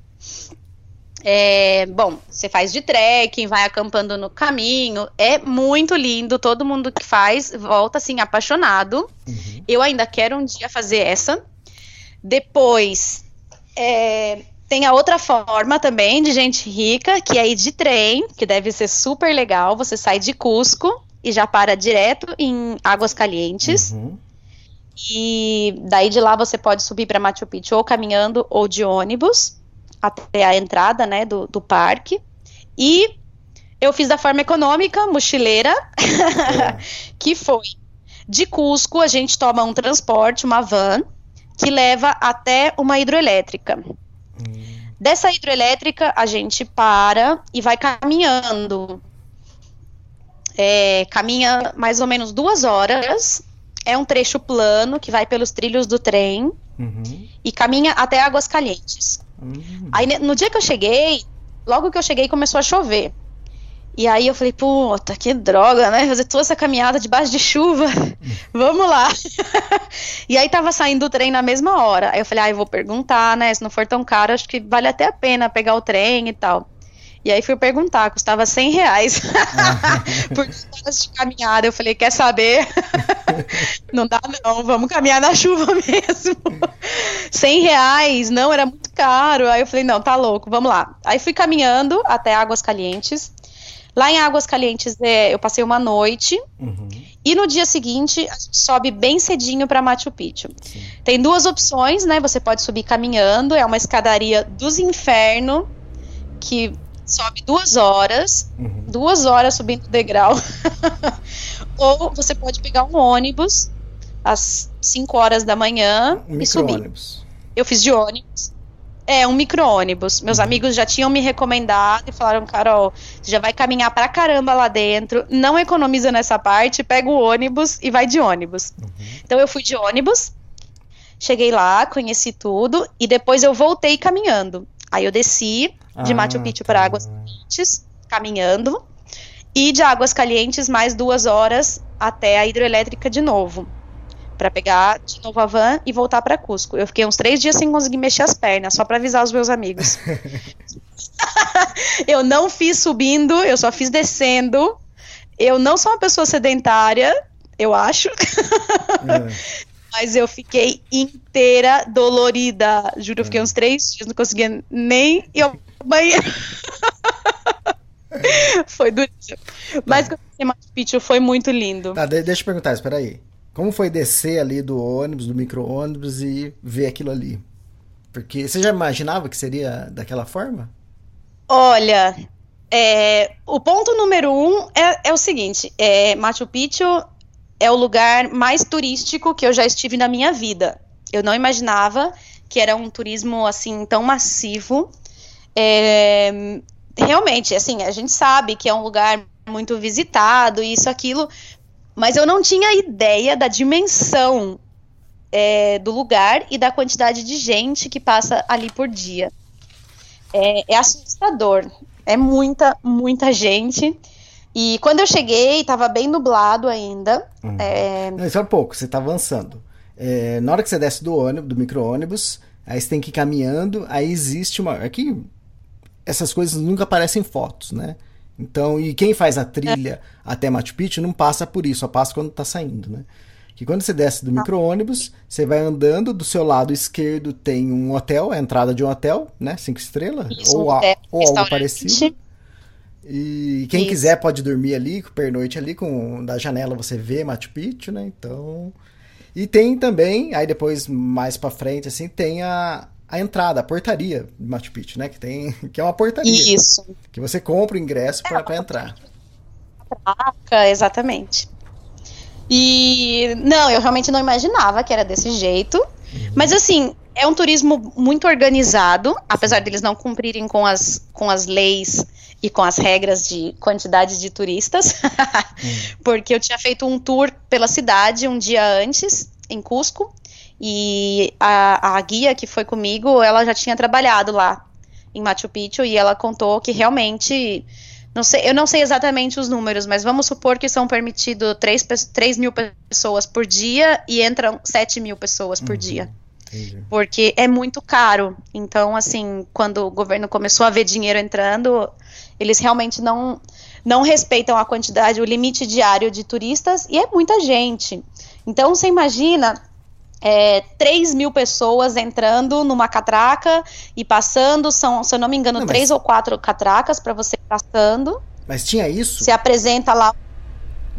É, bom, você faz de trekking, vai acampando no caminho, é muito lindo, todo mundo que faz volta assim apaixonado. Uhum. Eu ainda quero um dia fazer essa. Depois, é, tem a outra forma também de gente rica, que é ir de trem, que deve ser super legal. Você sai de Cusco e já para direto em Águas Calientes. Uhum. E daí de lá você pode subir para Machu Picchu ou caminhando ou de ônibus até a entrada, né, do, do parque. E eu fiz da forma econômica, mochileira, é. que foi de Cusco, a gente toma um transporte, uma van, que leva até uma hidroelétrica. Dessa hidroelétrica, a gente para e vai caminhando. É, caminha mais ou menos duas horas. É um trecho plano que vai pelos trilhos do trem uhum. e caminha até Águas Calientes. Uhum. Aí no dia que eu cheguei, logo que eu cheguei começou a chover. E aí eu falei, puta, que droga, né? Fazer toda essa caminhada debaixo de chuva. Vamos lá. e aí tava saindo o trem na mesma hora. Aí eu falei, ah, eu vou perguntar, né? Se não for tão caro, acho que vale até a pena pegar o trem e tal. E aí fui perguntar, custava 100 reais por horas de caminhada. Eu falei, quer saber? não dá não, vamos caminhar na chuva mesmo. 100 reais, não, era muito caro. Aí eu falei, não, tá louco, vamos lá. Aí fui caminhando até Águas Calientes. Lá em Águas Calientes é, eu passei uma noite uhum. e no dia seguinte a gente sobe bem cedinho para Machu Picchu. Sim. Tem duas opções, né? Você pode subir caminhando, é uma escadaria dos infernos que sobe duas horas, uhum. duas horas subindo o degrau. Ou você pode pegar um ônibus às 5 horas da manhã um e subir. Ônibus. Eu fiz de ônibus. É, um micro-ônibus. Meus uhum. amigos já tinham me recomendado e falaram, Carol, você já vai caminhar pra caramba lá dentro, não economiza nessa parte, pega o ônibus e vai de ônibus. Uhum. Então eu fui de ônibus, cheguei lá, conheci tudo, e depois eu voltei caminhando. Aí eu desci de ah, Machu Picchu tá. para Águas Calientes, caminhando, e de Águas Calientes mais duas horas até a hidrelétrica de novo. Pra pegar de novo a van e voltar pra Cusco. Eu fiquei uns três dias sem conseguir mexer as pernas, só pra avisar os meus amigos. eu não fiz subindo, eu só fiz descendo. Eu não sou uma pessoa sedentária, eu acho. É. Mas eu fiquei inteira dolorida. Juro, eu fiquei uns três dias, não conseguia nem ir ao banheiro. foi duríssimo. Mas tá. o Machu Picchu foi muito lindo. Tá, deixa eu perguntar, espera aí. Como foi descer ali do ônibus, do micro-ônibus e ver aquilo ali? Porque você já imaginava que seria daquela forma? Olha, é, o ponto número um é, é o seguinte: é, Machu Picchu é o lugar mais turístico que eu já estive na minha vida. Eu não imaginava que era um turismo assim tão massivo. É, realmente, assim, a gente sabe que é um lugar muito visitado, isso, aquilo, mas eu não tinha ideia da dimensão é, do lugar e da quantidade de gente que passa ali por dia. É, é assustador. É muita, muita gente. E quando eu cheguei, estava bem nublado ainda. Uhum. É... Não, isso é pouco, você está avançando. É, na hora que você desce do ônibus, do micro-ônibus, aí você tem que ir caminhando, aí existe uma. Aqui, essas coisas nunca aparecem em fotos, né? Então, e quem faz a trilha é. até Machu Picchu não passa por isso, só passa quando está saindo, né? Que quando você desce do tá. micro-ônibus, você vai andando, do seu lado esquerdo tem um hotel, a entrada de um hotel, né? Cinco estrelas, isso, ou, a, ou algo parecido. E quem Isso. quiser pode dormir ali, pernoite ali, com da janela você vê Machu Picchu, né? Então. E tem também, aí depois, mais pra frente, assim, tem a, a entrada, a portaria de Machu Picchu, né? Que, tem, que é uma portaria. Isso. Que você compra o ingresso é, para entrar. Placa, exatamente. E não, eu realmente não imaginava que era desse jeito. Uhum. Mas assim, é um turismo muito organizado, apesar deles não cumprirem com as, com as leis e com as regras de quantidade de turistas, hum. porque eu tinha feito um tour pela cidade um dia antes, em Cusco, e a, a guia que foi comigo, ela já tinha trabalhado lá em Machu Picchu e ela contou que realmente não sei, eu não sei exatamente os números, mas vamos supor que são permitidos 3, 3 mil pessoas por dia e entram 7 mil pessoas por uhum. dia. Entendi. Porque é muito caro. Então, assim, quando o governo começou a ver dinheiro entrando, eles realmente não, não respeitam a quantidade, o limite diário de turistas, e é muita gente. Então, você imagina é, 3 mil pessoas entrando numa catraca e passando, são, se eu não me engano, não, três ou quatro catracas para você passando. Mas tinha isso? Se apresenta lá.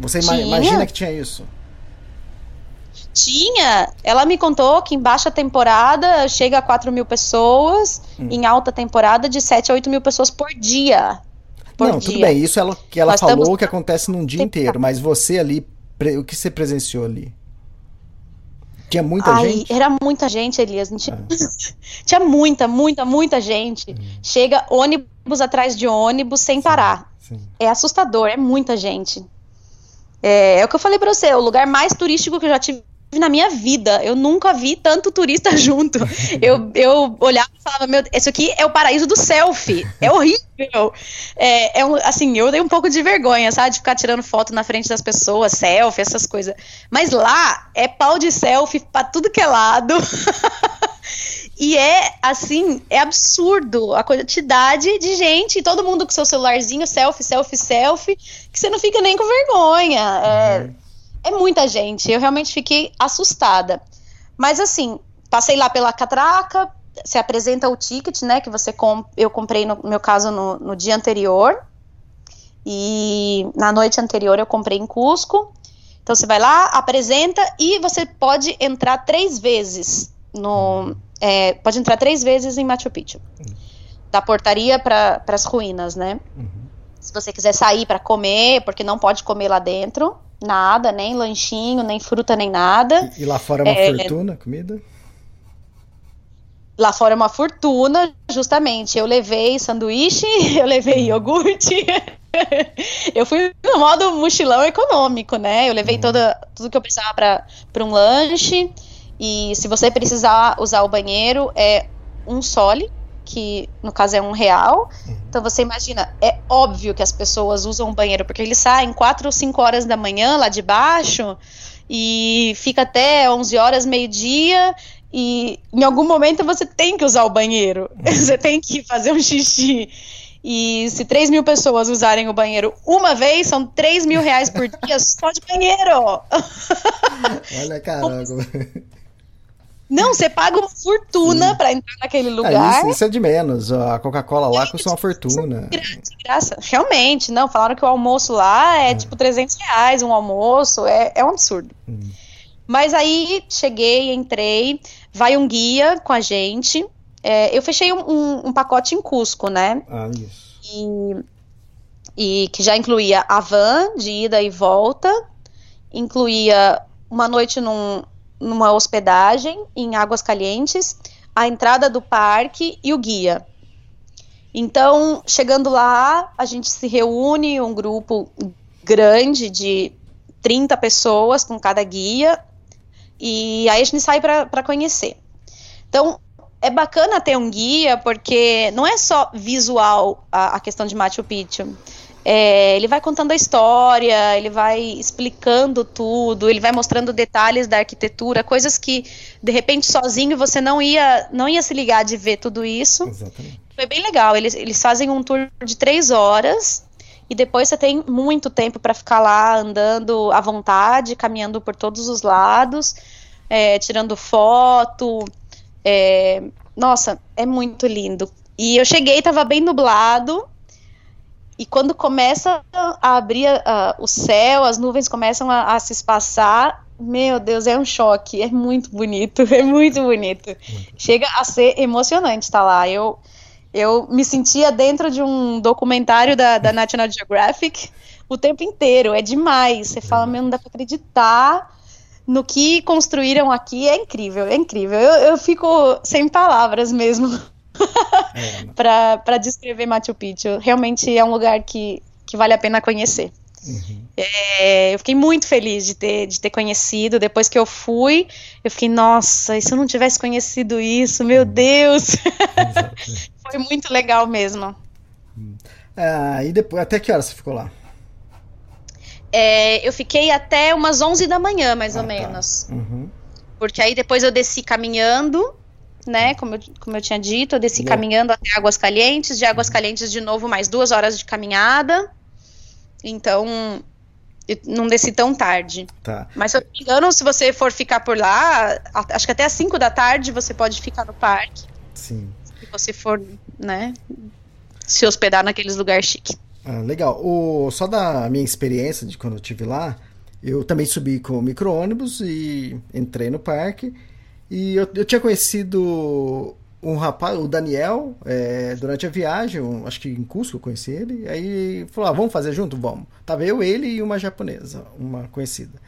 Você tinha. imagina que tinha isso? Tinha. Ela me contou que em baixa temporada chega a 4 mil pessoas, hum. em alta temporada de 7 a 8 mil pessoas por dia por Não, dia. tudo bem, isso ela, que ela Nós falou estamos... que acontece num dia inteiro, mas você ali, o que você presenciou ali? Tinha muita Ai, gente? Era muita gente, Elias. Tinha... Ah. tinha muita, muita, muita gente. Hum. Chega ônibus atrás de ônibus sem sim, parar. Sim. É assustador, é muita gente. É, é, o que eu falei pra você, é o lugar mais turístico que eu já tive na minha vida. Eu nunca vi tanto turista junto. Eu, eu olhava e falava, meu, isso aqui é o paraíso do selfie. É horrível. É, é um, assim, eu dei um pouco de vergonha, sabe? De ficar tirando foto na frente das pessoas, selfie, essas coisas. Mas lá é pau de selfie pra tudo que é lado. E é, assim, é absurdo a quantidade de gente, todo mundo com seu celularzinho, selfie, selfie, selfie, que você não fica nem com vergonha. É, uhum é muita gente. Eu realmente fiquei assustada. Mas assim, passei lá pela catraca, se apresenta o ticket, né? Que você comp eu comprei no meu caso no, no dia anterior. E na noite anterior eu comprei em Cusco. Então você vai lá, apresenta e você pode entrar três vezes no. É, pode entrar três vezes em Machu Picchu. Da portaria para as ruínas, né? Uhum. Se você quiser sair para comer, porque não pode comer lá dentro, nada, nem lanchinho, nem fruta, nem nada. E, e lá fora é uma é, fortuna comida? Lá fora é uma fortuna, justamente. Eu levei sanduíche, eu levei uhum. iogurte. eu fui no modo mochilão econômico, né? Eu levei uhum. toda, tudo que eu precisava para um lanche. E se você precisar usar o banheiro, é um sole, que no caso é um real. Então você imagina, é óbvio que as pessoas usam o banheiro, porque eles saem 4 ou 5 horas da manhã lá de baixo e fica até 11 horas, meio-dia. E em algum momento você tem que usar o banheiro, você tem que fazer um xixi. E se 3 mil pessoas usarem o banheiro uma vez, são 3 mil reais por dia só de banheiro. Olha, caramba. Não, você paga uma fortuna pra entrar naquele Ah, lugar. isso, isso é de menos. A Coca-Cola lá custa uma fortuna. De gra- de graça. Realmente, não. Falaram que o almoço lá é tipo 300 reais um almoço. É, é um absurdo. Mas aí cheguei, entrei. Vai um guia com a gente. É, eu fechei um, um- um pacote em Cusco, né? Ah, isso. E, e que já incluía a van de ida e volta, incluía uma noite num- numa hospedagem em Águas Calientes, a entrada do parque e o guia. Então, chegando lá, a gente se reúne, um grupo grande de 30 pessoas com cada guia, e aí a gente sai para conhecer. Então, é bacana ter um guia, porque não é só visual a, a questão de Machu Picchu. É, ele vai contando a história, ele vai explicando tudo, ele vai mostrando detalhes da arquitetura, coisas que de repente sozinho você não ia, não ia se ligar de ver tudo isso. Exatamente. Foi bem legal. Eles, eles fazem um tour de três horas e depois você tem muito tempo para ficar lá andando à vontade, caminhando por todos os lados, é, tirando foto. é, nossa, é muito lindo. E eu cheguei, tava bem nublado. E quando começa a abrir o céu, as nuvens começam a, a se espaçar. Meu Deus, é um choque. É muito bonito, é muito bonito. Chega a ser emocionante estar lá. Eu, eu me sentia dentro de um documentário da, da National Geographic o tempo inteiro. É demais. Você fala, meu, não dá pra acreditar no que construíram aqui. É incrível, é incrível. Eu, eu fico sem palavras mesmo É, para descrever Machu Picchu. Realmente é um lugar que, que vale a pena conhecer. É, eu fiquei muito feliz de ter, de ter conhecido. Depois que eu fui, eu fiquei, nossa, e se eu não tivesse conhecido isso, meu Deus! Foi muito legal mesmo. Ah, e depois, até que hora você ficou lá? É, eu fiquei até umas 11 da manhã, mais Ah, ou tá. menos. Uhum. Porque aí depois eu desci caminhando, né? Como eu, como eu tinha dito, eu desci caminhando até Águas Calientes. De Águas Calientes, de novo, mais duas horas de caminhada. Então, não desci tão tarde. Tá. Mas se eu não me engano, se você for ficar por lá, acho que até às 5 da tarde você pode ficar no parque. Sim. Se você for, né? Se hospedar naqueles lugares chiques. Ah, legal. O, só da minha experiência de quando eu estive lá, eu também subi com o micro-ônibus e entrei no parque. E eu, eu tinha conhecido um rapaz, o Daniel, é, durante a viagem, um- acho que em Cusco eu conheci ele. Aí falou: ah, vamos fazer junto? Vamos. Tava eu, ele e uma japonesa, uma conhecida.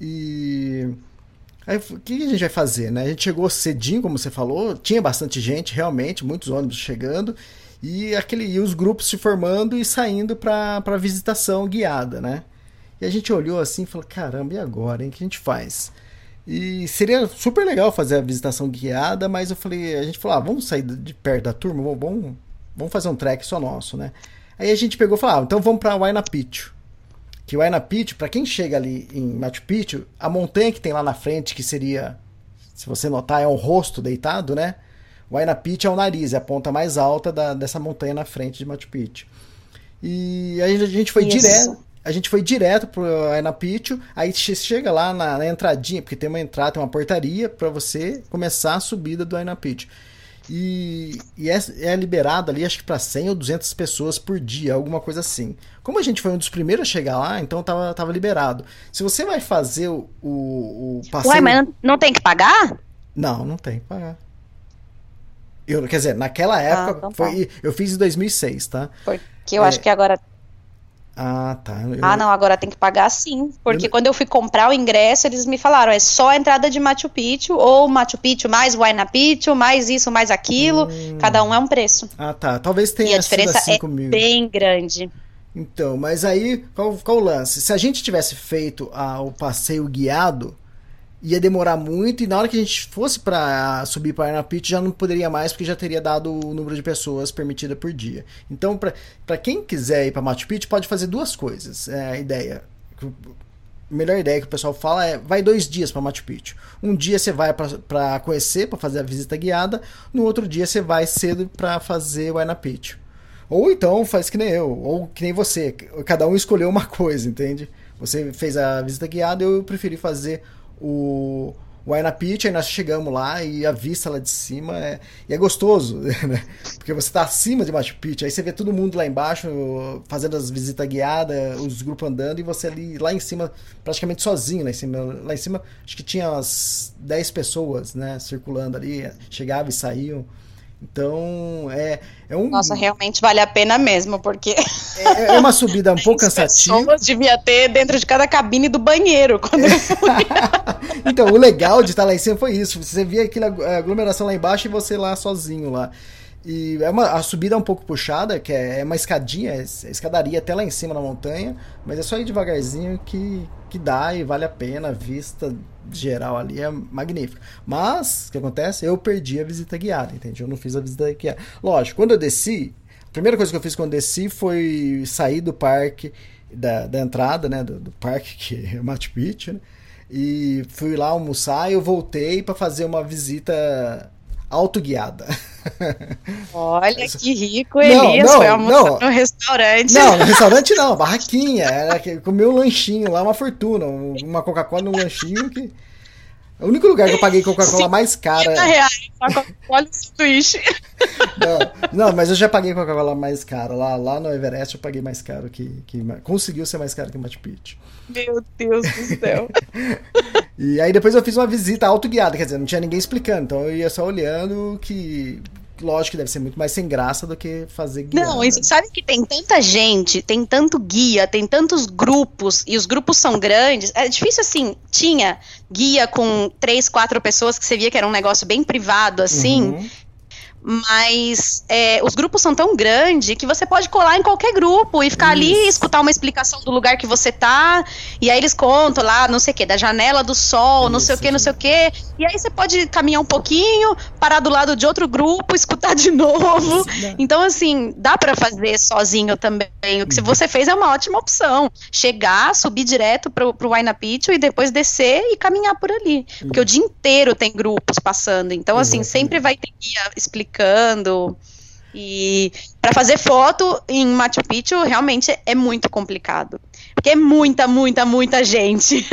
E. Aí, o que a gente vai fazer, né? A gente chegou cedinho, como você falou, tinha bastante gente, realmente, muitos ônibus chegando, e aquele e os grupos se formando e saindo para visitação guiada, né? E a gente olhou assim e falou: caramba, e agora? O que a gente faz? E seria super legal fazer a visitação guiada, mas eu falei, a gente falou: ah, vamos sair de perto da turma, vamos, vamos, fazer um trek só nosso, né? Aí a gente pegou e falou: ah, então vamos para Huayna Picchu que Huayna Picchu, para quem chega ali em Machu Picchu, a montanha que tem lá na frente, que seria, se você notar, é um rosto deitado, né? Huayna Picchu é o nariz, é a ponta mais alta da- dessa montanha na frente de Machu Picchu. E aí a gente foi Isso. direto, a gente foi direto pro Huayna Picchu, aí che- chega lá na, na entradinha, porque tem uma entrada, tem uma portaria para você começar a subida do Picchu. E, e é, é liberado ali, acho que para 100 ou 200 pessoas por dia, alguma coisa assim. Como a gente foi um dos primeiros a chegar lá, então tava, tava liberado. Se você vai fazer o, o, o passeio. Ué, mas não, tem que pagar? Não, não tem que pagar. Eu, quer dizer, naquela época, então tá. foi, eu fiz em 2006, tá? Porque eu É. acho que agora. Ah, tá. Eu- Ah, não, agora tem que pagar sim. Porque Eu- quando eu fui comprar o ingresso, eles me falaram: é só a entrada de Machu Picchu, ou Machu Picchu mais Huayna Picchu, mais isso, mais aquilo. Cada um é um preço. Ah, tá. Talvez E tenha a sido diferença assim é comigo. bem grande. Então, mas aí, qual, qual o lance? Se a gente tivesse feito ah, o passeio guiado ia demorar muito e na hora que a gente fosse para subir para Arena Pit já não poderia mais porque já teria dado o número de pessoas permitida por dia. Então, para quem quiser ir para Machu Picchu, pode fazer duas coisas. É a ideia. A melhor ideia que o pessoal fala é vai dois dias para Machu Picchu. Um dia você vai para conhecer, para fazer a visita guiada, no outro dia você vai cedo para fazer o Arena Picchu. Ou então faz que nem eu, ou que nem você. Cada um escolheu uma coisa, entende? Você fez a visita guiada, eu preferi fazer o, o Pitch, aí nós chegamos lá e a vista lá de cima é, e é gostoso, né? Porque você está acima de Machu Picchu, aí você vê todo mundo lá embaixo fazendo as visitas guiadas, os grupos andando e você ali lá em cima, praticamente sozinho lá em cima. Lá em cima, acho que tinha umas 10 pessoas, né, circulando ali, chegavam e saíam. Então, é, é um. Nossa, realmente vale a pena mesmo, porque. É, é uma subida um pouco cansativa. Devia ter dentro de cada cabine do banheiro quando eu fui. então, o legal de estar lá em cima foi isso. Você via aquela aglomeração lá embaixo e você lá sozinho lá. E é uma, a subida é um pouco puxada, que é, é uma escadinha, é escadaria até lá em cima na montanha, mas é só ir devagarzinho que, que dá e vale a pena. A vista geral ali é magnífica. Mas, o que acontece? Eu perdi a visita guiada, entende? Eu não fiz a visita guiada. Lógico, quando eu desci, a primeira coisa que eu fiz quando eu desci foi sair do parque, da, da entrada, né, do, do parque que é Machu Picchu, né? E fui lá almoçar e eu voltei para fazer uma visita autoguiada. Olha que rico, Elias. Não, não, foi almoçar não, no restaurante. Não, no restaurante não, barraquinha. Era que comeu um lanchinho lá, uma fortuna. Uma Coca-Cola num lanchinho que. O único lugar que eu paguei Coca-Cola mais cara. reais, Coca-Cola sanduíche. Não, não, mas eu já paguei Coca-Cola mais cara. Lá, lá no Everest eu paguei mais caro que. que conseguiu ser mais caro que Machu Picchu. Meu Deus do céu. e aí depois eu fiz uma visita autoguiada, quer dizer, não tinha ninguém explicando. Então eu ia só olhando que lógico que deve ser muito mais sem graça do que fazer guia. Não, e sabe que tem tanta gente, tem tanto guia, tem tantos grupos, e os grupos são grandes. É difícil assim, tinha guia com três, quatro pessoas que você via que era um negócio bem privado, assim. Uhum mas é, os grupos são tão grandes que você pode colar em qualquer grupo e ficar Isso. ali, escutar uma explicação do lugar que você tá, e aí eles contam lá, não sei o que, da janela do sol, Isso, não sei o que, não sei o que, e aí você pode caminhar um pouquinho, parar do lado de outro grupo, escutar de novo. Isso, então, assim, dá para fazer sozinho também. O que uhum. você fez é uma ótima opção. Chegar, subir direto pro, pro Waina Picchu e depois descer e caminhar por ali. Porque o dia inteiro tem grupos passando. Então, assim, sempre vai ter guia explicando explicando. E para fazer foto em Machu Picchu realmente é muito complicado. Porque é muita, muita, muita gente.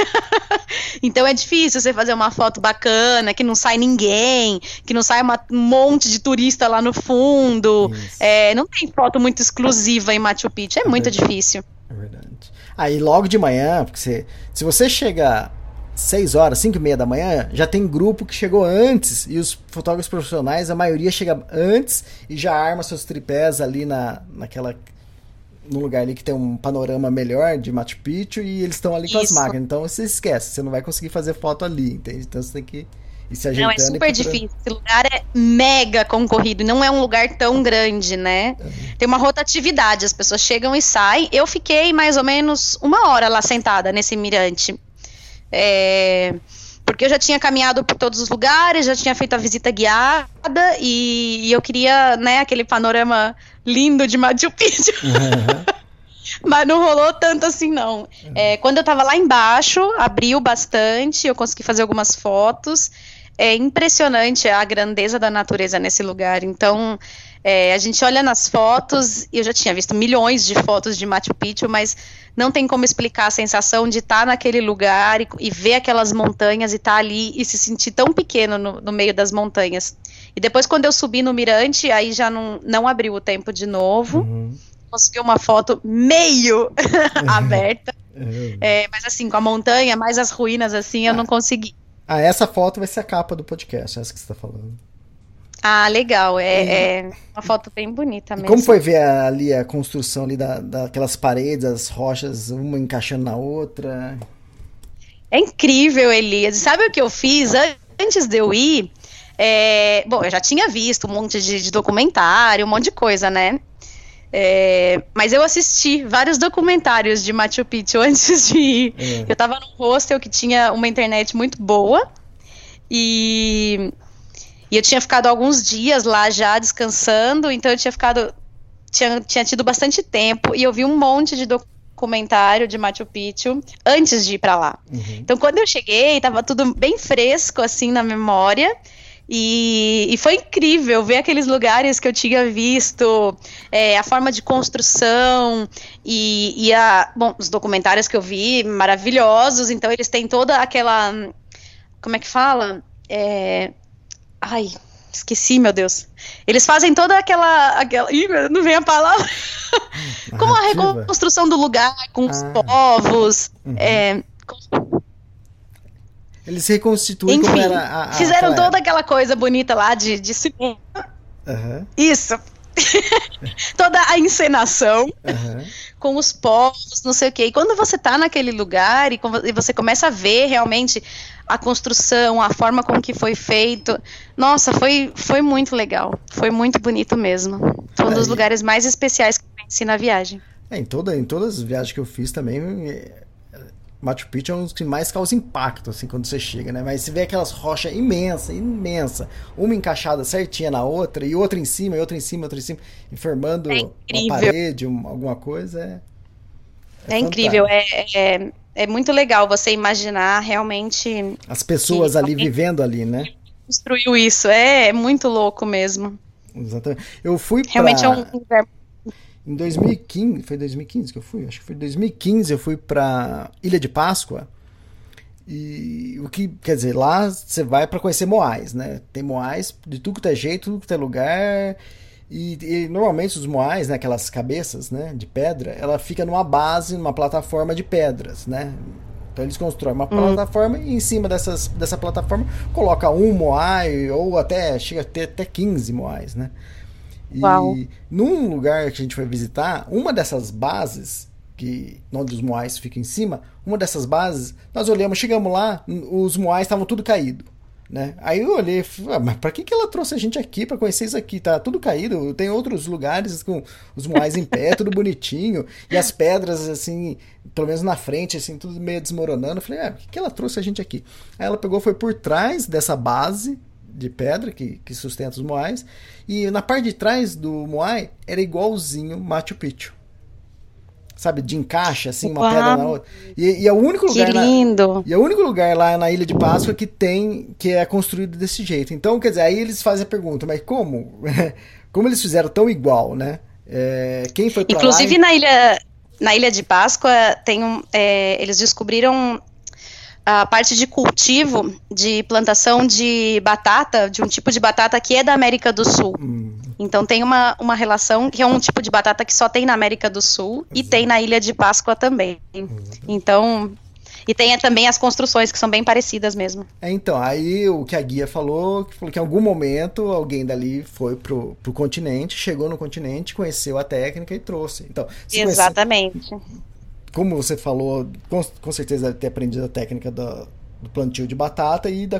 então é difícil você fazer uma foto bacana, que não sai ninguém, que não sai uma, um monte de turista lá no fundo. É, não tem foto muito exclusiva em Machu Picchu, é, é muito verdade. difícil. É verdade. Aí logo de manhã, porque você, se você chegar 6 horas, 5 e meia da manhã, já tem grupo que chegou antes e os fotógrafos profissionais, a maioria chega antes e já arma seus tripés ali na, naquela no lugar ali que tem um panorama melhor de Machu Picchu e eles estão ali Isso. com as máquinas. Então você esquece, você não vai conseguir fazer foto ali, entende? Então você tem que ir se ajeitando. Não, é super difícil. Esse lugar é mega concorrido, não é um lugar tão grande, né? É. Tem uma rotatividade, as pessoas chegam e saem. Eu fiquei mais ou menos uma hora lá sentada nesse mirante. É, porque eu já tinha caminhado por todos os lugares, já tinha feito a visita guiada e, e eu queria, né, aquele panorama lindo de Machu Picchu. Uhum. Mas não rolou tanto assim, não. É, quando eu tava lá embaixo, abriu bastante, eu consegui fazer algumas fotos. É impressionante a grandeza da natureza nesse lugar. Então, é, a gente olha nas fotos, eu já tinha visto milhões de fotos de Machu Picchu, mas não tem como explicar a sensação de estar tá naquele lugar e, e, ver aquelas montanhas e estar tá ali e se sentir tão pequeno no, no, meio das montanhas. E depois, quando eu subi no mirante, aí já não, não abriu o tempo de novo. Uhum. Consegui uma foto meio aberta. É, mas assim, com a montanha, mais as ruínas, assim, eu ah. não consegui. Ah, essa foto vai ser a capa do podcast, essa que você está falando. Ah, legal. É, é, uma foto bem bonita mesmo. como foi ver ali a construção ali da, daquelas paredes, as rochas, uma encaixando na outra? É incrível, Elias. Sabe o que eu fiz antes de eu ir? É, bom, eu já tinha visto um monte de, de, documentário, um monte de coisa, né? É, mas eu assisti vários documentários de Machu Picchu antes de ir. É. Eu tava num hostel que tinha uma internet muito boa e, e eu tinha ficado alguns dias lá já descansando, então eu tinha ficado. Tinha, tinha tido bastante tempo e eu vi um monte de documentário de Machu Picchu antes de ir pra lá. Então quando eu cheguei, tava tudo bem fresco assim na memória. E, e foi incrível ver aqueles lugares que eu tinha visto, é, a forma de construção e, e a, bom, os documentários que eu vi maravilhosos. Então eles têm toda aquela, como é que fala? É, ai, esqueci, meu Deus. Eles fazem toda aquela, aquela, ih, não vem a palavra. Como a reconstrução do lugar com os Ah. povos. Uhum. é, Eles reconstituem como enfim, era a, a fizeram aquela toda aquela coisa bonita lá de, de cinema. Aham, Isso. Toda a encenação aham. Com os povos, não sei o quê. E quando você tá naquele lugar e, e você começa a ver realmente a construção, a forma como que foi feito, nossa, foi, foi muito legal. Foi muito bonito mesmo. Foi um dos Aí. lugares mais especiais que eu conheci na viagem. É, em, toda, em todas as viagens que eu fiz também, é, Machu Picchu é um dos que mais causa impacto, assim, quando você chega, né? Mas você vê aquelas rochas imensas, imensa, uma encaixada certinha na outra, e outra em cima, e outra em cima, outra em cima, e formando É uma parede, um- alguma coisa, é... É, incrível, é, é, é muito legal você imaginar realmente As pessoas ali vivendo ali, né? construiu isso. É, é muito louco mesmo. Exatamente. Eu fui pra... Realmente é um lugar Em 2015, foi 2015 que eu fui? Acho que foi 2015 eu fui pra Ilha de Páscoa. E o que quer dizer, lá você vai pra conhecer Moais, né? Tem Moais de tudo que é jeito, tudo que é lugar. E, e normalmente os Moais, né, aquelas cabeças, né, de pedra, ela fica numa base, numa plataforma de pedras, né? Então eles constroem uma plataforma e em cima dessas, dessa plataforma coloca um Moai ou até chega a ter até 15 Moais, né? E Uau. num lugar que a gente foi visitar, uma dessas bases, que onde os moais ficam em cima, uma dessas bases, nós olhamos, chegamos lá, os moais estavam tudo caído. Né? Aí eu olhei, ah, mas pra que, que ela trouxe a gente aqui pra conhecer isso aqui? Tá tudo caído, tem outros lugares com os moais em pé, tudo bonitinho, e as pedras, assim, pelo menos na frente, assim, tudo meio desmoronando. Eu falei, ah, por que, que ela trouxe a gente aqui? Aí ela pegou, foi por trás dessa base de pedra que, que sustenta os moais, e na parte de trás do moai era igualzinho Machu Picchu. Sabe, de encaixe, assim, uma Uau. pedra na outra. E, e é o único que lugar na, lindo. e é o único lugar lá na Ilha de Páscoa que tem, que é construído desse jeito. Então, quer dizer, aí eles fazem a pergunta, mas como? como eles fizeram tão igual, né? É, quem foi pra Inclusive lá? na ilha, na ilha de Páscoa tem um, é, eles descobriram a parte de cultivo de plantação de batata, de um tipo de batata que é da América do Sul. Hum, Então tem uma, uma relação que é um tipo de batata que só tem na América do Sul e tem na Ilha de Páscoa também. Então, e tem também as construções que são bem parecidas mesmo. É, então, aí o que a guia falou, que falou que em algum momento alguém dali foi pro, pro continente, chegou no continente, conheceu a técnica e trouxe. Então, se conhece- Exatamente. Como você falou, com, com certeza deve ter aprendido a técnica da- do plantio de batata e da,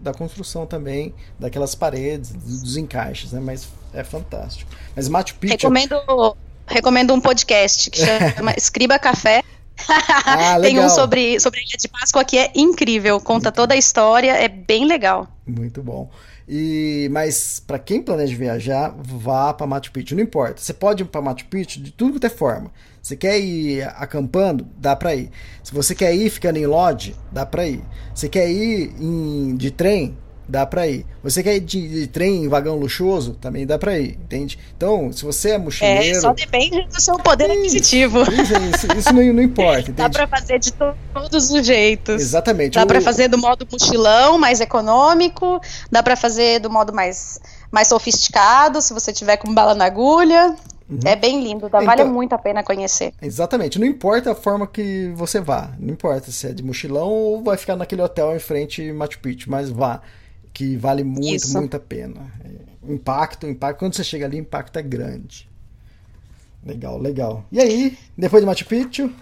da construção também daquelas paredes, dos encaixes, né? Mas é fantástico. Mas Machu Picchu... Recomendo, recomendo um podcast que chama Escriba Café. Ah, Tem um sobre, sobre a Ilha de Páscoa que é incrível, conta toda a história, é bem legal. Muito bom. E, mas para quem planeja viajar, vá para Machu Picchu. Não importa. Você pode ir para Machu Picchu de tudo que é forma. Você quer ir acampando? Dá para ir. Se você quer ir ficando em lodge, dá para ir. Você quer ir em- de trem? Dá para ir. Você quer ir de, de trem em vagão luxuoso? Também dá para ir, entende? Então, se você é É, mochileiro, só depende do seu poder aquisitivo. isso, isso- isso não, não importa, Dá entende? pra fazer de to- todos os jeitos. Exatamente. Dá O- pra fazer do modo mochilão, mais econômico. Dá pra fazer do modo mais, mais sofisticado, se você tiver com bala na agulha. É bem lindo, dá, vale Então- muito a pena conhecer. Exatamente, não importa a forma que você vá, não importa se é de mochilão ou vai ficar naquele hotel em frente Machu Picchu, mas vá, que vale muito, Isso. muito a pena. É, O impacto, o impacto, quando você chega ali, o impacto é grande. Legal, legal. E aí, depois de Machu Picchu?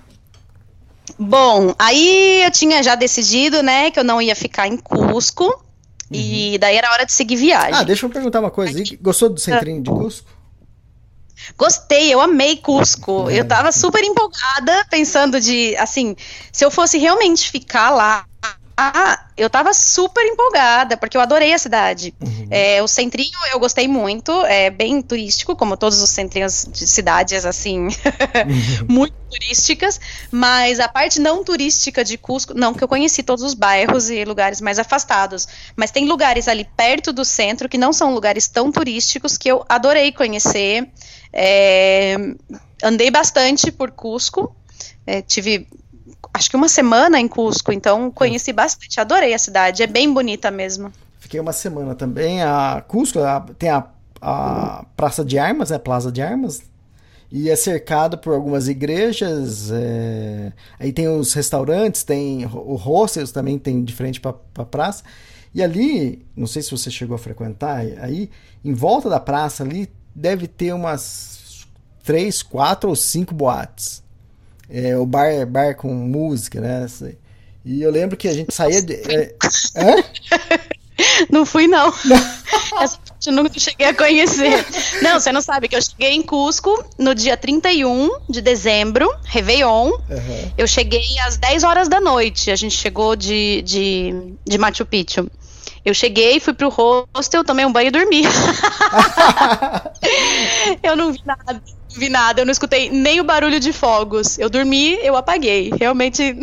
Bom, aí eu tinha já decidido, né, que eu não ia ficar em Cusco. E daí era hora de seguir viagem. Ah, deixa eu perguntar uma coisa. aí. Gostou do centrinho de Cusco? Gostei, eu amei Cusco. Eu tava super empolgada, pensando de, assim, se eu fosse realmente ficar lá, eu tava super empolgada, porque eu adorei a cidade. Uhum. É, o centrinho eu gostei muito, é bem turístico, como todos os centrinhos de cidades, assim, uhum. muito turísticas, mas a parte não turística de Cusco, não que eu conheci todos os bairros e lugares mais afastados, mas tem lugares ali perto do centro que não são lugares tão turísticos que eu adorei conhecer. É, andei bastante por Cusco, é, tive acho que uma semana em Cusco, então conheci bastante, adorei a cidade, é bem bonita mesmo. Fiquei uma semana também. A Cusco a, tem a, a Praça de Armas, né? Plaza de Armas. E é cercado por algumas igrejas. É... Aí tem os restaurantes, tem o hostels também, tem de frente para a praça. E ali, não sei se você chegou a frequentar, aí, em volta da praça ali, deve ter umas três, quatro ou cinco boates é, o bar, bar com música, né? E eu lembro que a gente saía de. É, não fui, não. não. Essa parte eu nunca cheguei a conhecer. Não, você não sabe que eu cheguei em Cusco no dia 31 de dezembro, Réveillon. Uhum. Eu cheguei às 10 horas da noite. A gente chegou de, de, de Machu Picchu. Eu cheguei, fui pro hostel, tomei um banho e dormi. eu não vi nada vi nada, eu não escutei nem o barulho de fogos. Eu dormi, eu apaguei. Realmente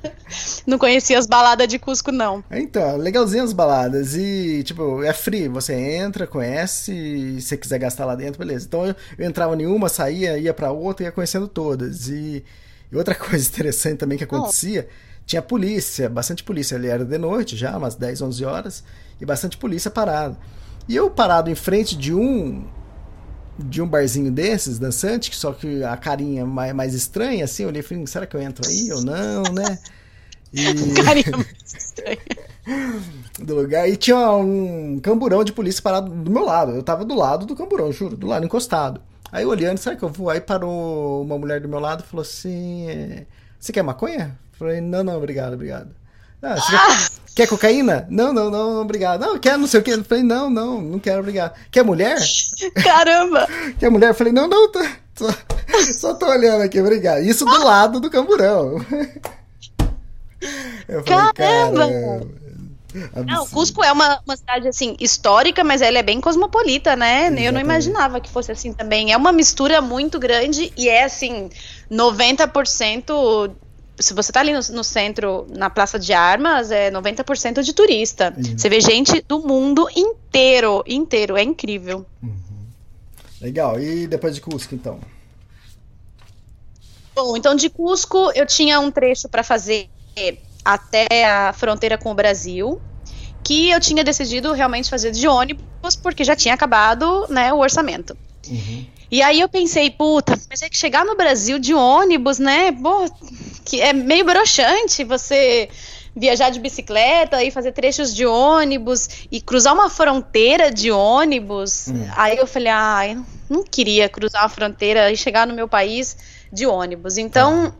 não conhecia as baladas de Cusco, não. Então, legalzinho as baladas. E, tipo, é free. Você entra, conhece, e se você quiser gastar lá dentro, beleza. Então eu, eu entrava em uma, saía, ia pra outra, ia conhecendo todas. E, e outra coisa interessante também que acontecia. Oh. Tinha polícia, bastante polícia. Ali era de noite já, umas 10, 11 horas, e bastante polícia parada. E eu parado em frente de um de um barzinho desses, dançante, só que a carinha mais, mais estranha, assim, eu olhei e falei, hum, será que eu entro aí ou não, né? E... Carinha mais estranha. do lugar. E tinha um camburão de polícia parado do meu lado. Eu tava do lado do camburão, juro, do lado encostado. Aí olhando, será que eu vou? Aí parou uma mulher do meu lado e falou assim: Você quer maconha? Eu falei, não, não, obrigado, obrigado. Ah, você ah! Quer, quer, cocaína? Não, não, não, obrigado. Não, quer não sei o que. Eu falei, não, não, não quero, obrigado. Quer mulher? Caramba! quer mulher? Eu falei, não, não, tô, tô, só tô olhando aqui, obrigado. Isso do lado do camburão. Eu falei, caramba! caramba. Não, Cusco é uma, uma cidade assim histórica, mas ela é bem cosmopolita, né? Exatamente. Eu não imaginava que fosse assim também. É uma mistura muito grande e é assim 90% se você tá ali no, no, centro, na Praça de Armas, é 90% de turista. Uhum. Você vê gente do mundo inteiro, inteiro. É incrível. Uhum. Legal. E depois de Cusco, então? Bom, então de Cusco eu tinha um trecho para fazer até a fronteira com o Brasil, que eu tinha decidido realmente fazer de ônibus, porque já tinha acabado né, o orçamento. Uhum. E aí eu pensei, puta, mas é que chegar no Brasil de ônibus, né? Pô, que é meio broxante você viajar de bicicleta e fazer trechos de ônibus e cruzar uma fronteira de ônibus. Hum. Aí eu falei, ah, eu não queria cruzar uma fronteira e chegar no meu país de ônibus. Então, ah.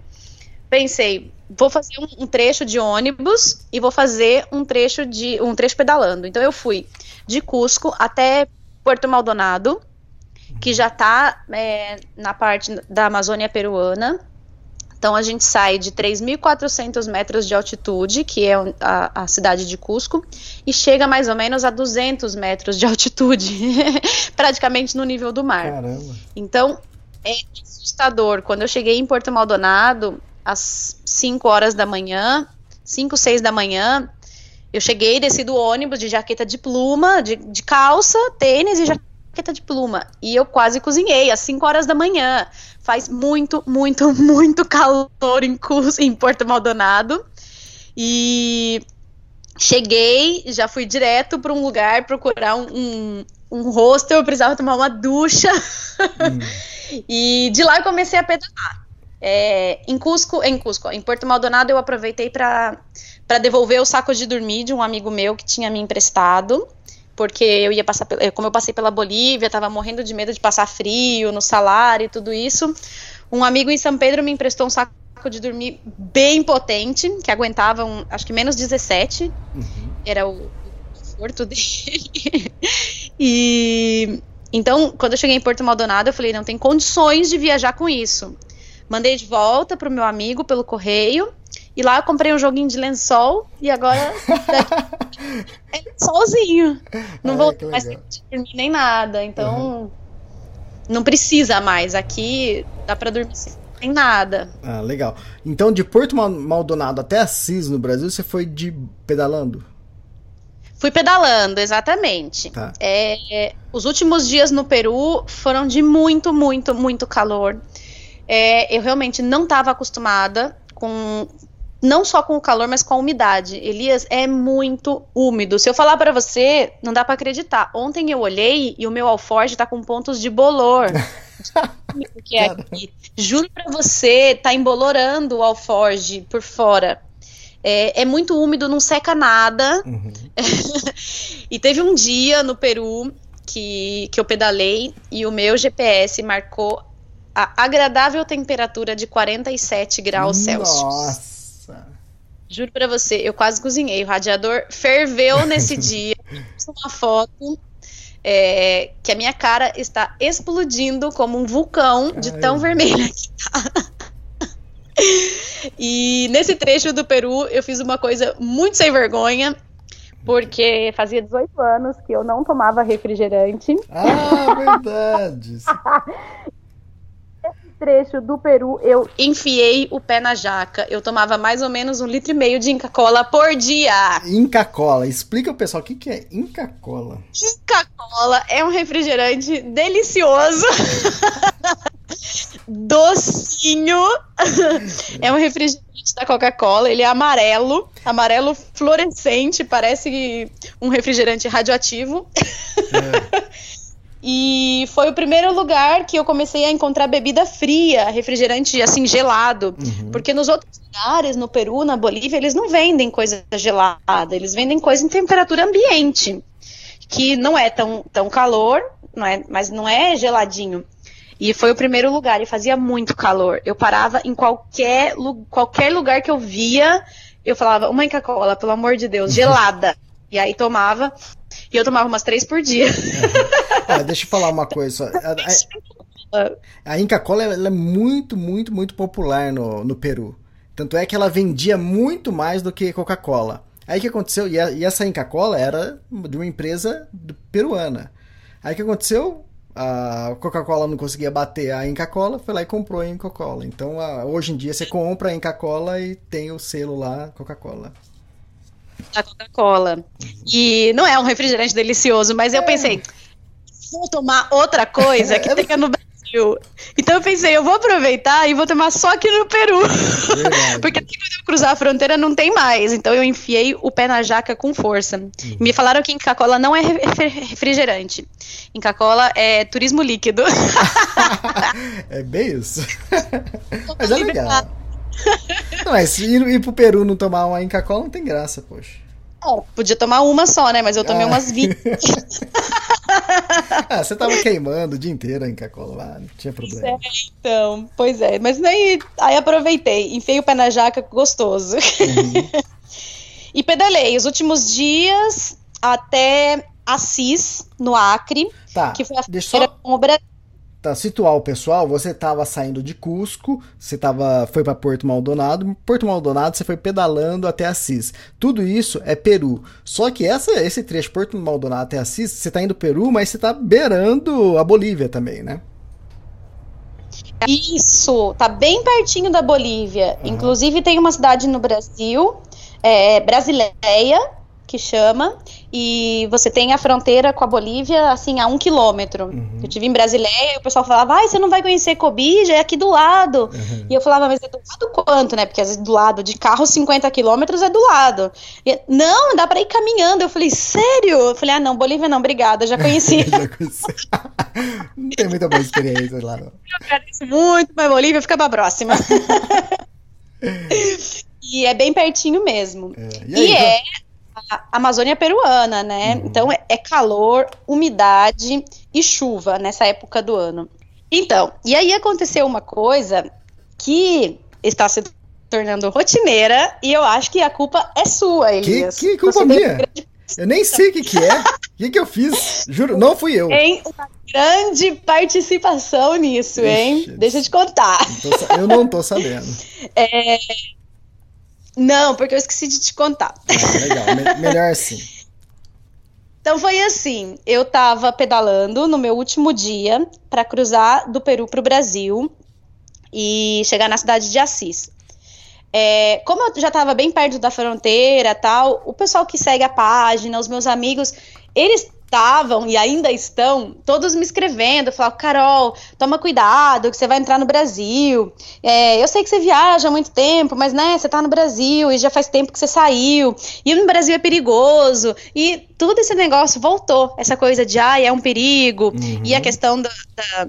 pensei, vou fazer um, um, trecho de ônibus e vou fazer um trecho de um trecho pedalando. Então eu fui de Cusco até Porto Maldonado que já está é, na parte da Amazônia peruana. Então a gente sai de 3.400 metros de altitude, que é a, a, cidade de Cusco, e chega mais ou menos a 200 metros de altitude, praticamente no nível do mar. Caramba. Então é assustador. Quando eu cheguei em Porto Maldonado, às 5 horas da manhã, 5, 6 da manhã, eu cheguei, desci do ônibus de jaqueta de pluma, de, de calça, tênis e jaqueta de pluma. E eu quase cozinhei às 5 horas da manhã. Faz muito, muito, muito calor em, em Porto Maldonado. E cheguei, já fui direto para um lugar procurar um, um, um hostel. Eu precisava tomar uma ducha. Hum. e de lá eu comecei a pedalar. É, em Cusco, em Cusco, em Porto Maldonado eu aproveitei para devolver o saco de dormir de um amigo meu que tinha me emprestado porque eu ia passar, como eu passei pela Bolívia, estava morrendo de medo de passar frio no salário e tudo isso. Um amigo em São Pedro me emprestou um saco de dormir bem potente, que aguentava, um, acho que menos 17, uhum. era o conforto dele. e, Então, quando eu cheguei em Porto Maldonado, eu falei, não tem condições de viajar com isso. Mandei de volta pro meu amigo pelo correio. E lá eu comprei um joguinho de lençol e agora é sozinho. Não Ai, vou que mais dormir nem nada. Então, não precisa mais. Aqui dá pra dormir sem nada. Ah, legal. Então, de Porto Mal- Maldonado até Assis, no Brasil, você foi de pedalando? Fui pedalando, exatamente. Tá. É, é, os últimos dias no Peru foram de muito, muito, muito calor. É, eu realmente não estava acostumada com. Não só com o calor, mas com a umidade. Elias, é muito úmido. Se eu falar para você, não dá para acreditar. Ontem eu olhei e o meu alforge tá com pontos de bolor. que é aqui. Juro para você, tá embolorando o alforge por fora. É, é muito úmido, não seca nada. e teve um dia no Peru que, que eu pedalei e o meu GPS marcou a agradável temperatura de 47 graus Celsius. Nossa! Juro pra você, eu quase cozinhei. O radiador ferveu nesse dia. Fiz uma foto é, que a minha cara está explodindo como um vulcão de Ai. tão vermelha que tá. E nesse trecho do Peru eu fiz uma coisa muito sem vergonha, porque fazia 18 anos que eu não tomava refrigerante. Ah, verdade! trecho do Peru, eu enfiei o pé na jaca. Eu tomava mais ou menos um litro e meio de Inca Cola por dia. Inca Cola. Explica pro pessoal o que, que é Inca Cola. Inca Cola é um refrigerante delicioso. Docinho. É um refrigerante da Coca-Cola. Ele é amarelo, amarelo fluorescente, parece um refrigerante radioativo. E foi o primeiro lugar que eu comecei a encontrar bebida fria, refrigerante assim gelado. Porque nos outros lugares, no Peru, na Bolívia, eles não vendem coisa gelada, eles vendem coisa em temperatura ambiente. Que não é tão, tão calor, não é, mas não é geladinho. E foi o primeiro lugar, e fazia muito calor. Eu parava em qualquer, qualquer lugar que eu via, eu falava, uma Coca-Cola, pelo amor de Deus, gelada. e aí tomava, e eu tomava umas três por dia. Ah, deixa eu falar uma coisa. A, a- Inca Cola é muito, muito, muito popular no, no Peru. Tanto é que ela vendia muito mais do que Coca-Cola. Aí o que aconteceu? E, a- e essa Inca Cola era de uma empresa peruana. Aí o que aconteceu? A Coca-Cola não conseguia bater a Inca Cola, foi lá e comprou a Inca Cola. Então a- hoje em dia você compra a Inca Cola e tem o selo lá Coca-Cola. Da Coca-Cola. E não é um refrigerante delicioso, mas eu pensei, vou tomar outra coisa que tenha no Brasil. Então eu pensei, eu vou aproveitar e vou tomar só aqui no Peru. Porque até quando eu cruzar a fronteira não tem mais. Então eu enfiei o pé na jaca com força. Me falaram que Inca Cola não é refri- refrigerante. Inca Cola é turismo líquido. É bem isso. Mas é legal. Não, mas ir, ir pro Peru não tomar uma Inca Cola não tem graça, poxa. É, Podia tomar uma só, né? Mas eu tomei Ah. umas 20. Ah, você tava queimando o dia inteiro a Inca Cola lá, não tinha problema. Então, pois é. Mas daí, aí aproveitei, enfiei o pé na jaca, gostoso. e pedalei os últimos dias até Assis, no Acre, Tá, que foi a deixa fronteira só com o Brasil. Tá, situar o pessoal. Você tava saindo de Cusco, você tava, foi pra Porto Maldonado. Porto Maldonado você foi pedalando até Assis. Tudo isso é Peru. Só que essa, esse trecho Porto Maldonado até Assis, você tá indo Peru, mas você tá beirando a Bolívia também, né? Isso, tá bem pertinho da Bolívia. Inclusive tem uma cidade no Brasil, é, Brasileia, que chama, e você tem a fronteira com a Bolívia, assim, a um quilômetro. Eu tive em Brasileia e o pessoal falava, ai, você não vai conhecer Cobija, é aqui do lado. E eu falava, mas é do lado quanto, né? Porque às vezes do lado de carro 50 quilômetros é do lado. E, não, dá pra ir caminhando. Eu falei, sério? Eu falei, ah, não, Bolívia não, obrigada, já conheci. Já conheci. não tem muita boa experiência lá, não. Eu agradeço muito, mas Bolívia fica pra próxima. e é bem pertinho mesmo. É, E, e aí, é a Amazônia peruana, né? Então é, é calor, umidade e chuva nessa época do ano. Então, e aí aconteceu uma coisa que está se tornando rotineira e eu acho que a culpa é sua, Que, Elias. que culpa tem um minha? grande- Eu nem sei o que, que é. O que, que eu fiz? Juro, não fui eu. Tem uma grande participação nisso, hein? Ixi. Deixa eu te contar. Tô sa- eu não tô sabendo. É... Não, porque eu esqueci de te contar. Ah, legal, me- melhor assim. Então foi assim, eu tava pedalando no meu último dia para cruzar do Peru para o Brasil e chegar na cidade de Assis. É, como eu já estava bem perto da fronteira, tal, o pessoal que segue a página, os meus amigos, eles estavam e ainda estão todos me escrevendo, falavam, Carol, toma cuidado, que você vai entrar no Brasil. É, eu sei que você viaja há muito tempo, mas né, você tá no Brasil e já faz tempo que você saiu. E no Brasil é perigoso. E tudo esse negócio voltou. Essa coisa de, ah, é um perigo. E a questão da- da,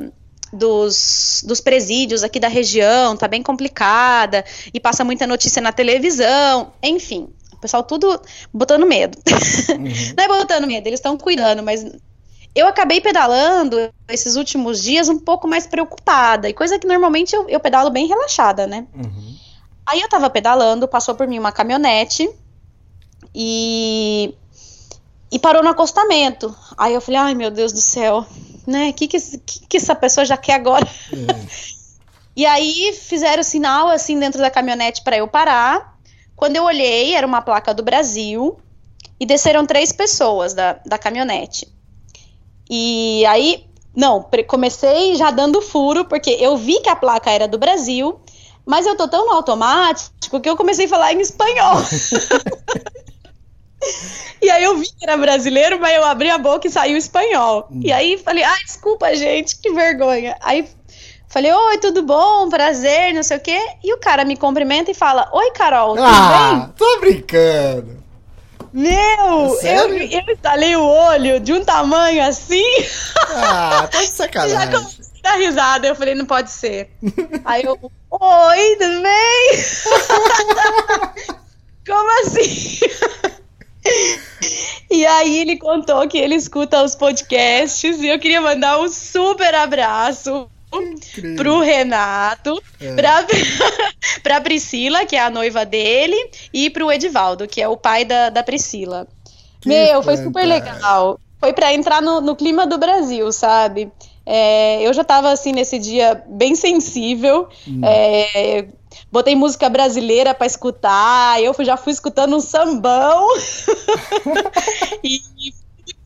dos, dos presídios aqui da região tá bem complicada e passa muita notícia na televisão, enfim. O pessoal tudo botando medo. Não é botando medo, eles estão cuidando, mas eu acabei pedalando esses últimos dias um pouco mais preocupada, e coisa que normalmente eu, eu pedalo bem relaxada, né? Uhum. Aí eu tava pedalando, passou por mim uma caminhonete e e parou no acostamento. Aí eu falei, ai meu Deus do céu, né? O que que, que que essa pessoa já quer agora? E aí fizeram sinal assim dentro da caminhonete para eu parar. Quando eu olhei, era uma placa do Brasil e desceram três pessoas da, da caminhonete. E aí, não, comecei já dando furo, porque eu vi que a placa era do Brasil, mas eu tô tão no automático que eu comecei a falar em espanhol. E aí eu vi que era brasileiro, mas eu abri a boca e saiu espanhol. E aí falei, ai, desculpa, gente, que vergonha. Aí falei, oi, tudo bom? Prazer, não sei o quê. E o cara me cumprimenta e fala, oi, Carol, tudo Ah, tô brincando. bem? Meu, eu, Sério? eu instalei o olho de um tamanho assim. Ah, tá de Já sacanagem. comecei a dar risada. Eu falei, não pode ser. Aí eu, oi, tudo bem? Como assim? E aí ele contou que ele escuta os podcasts e eu queria mandar um super abraço pro Renato, É. pra, pra Priscila, que é a noiva dele, e pro Edivaldo, que é o pai da, da Priscila. Que Meu, foi super legal. Foi pra entrar no, no clima do Brasil, sabe? É, eu já tava assim nesse dia bem sensível. Hum. é, botei música brasileira pra escutar. Eu já fui escutando um sambão. e,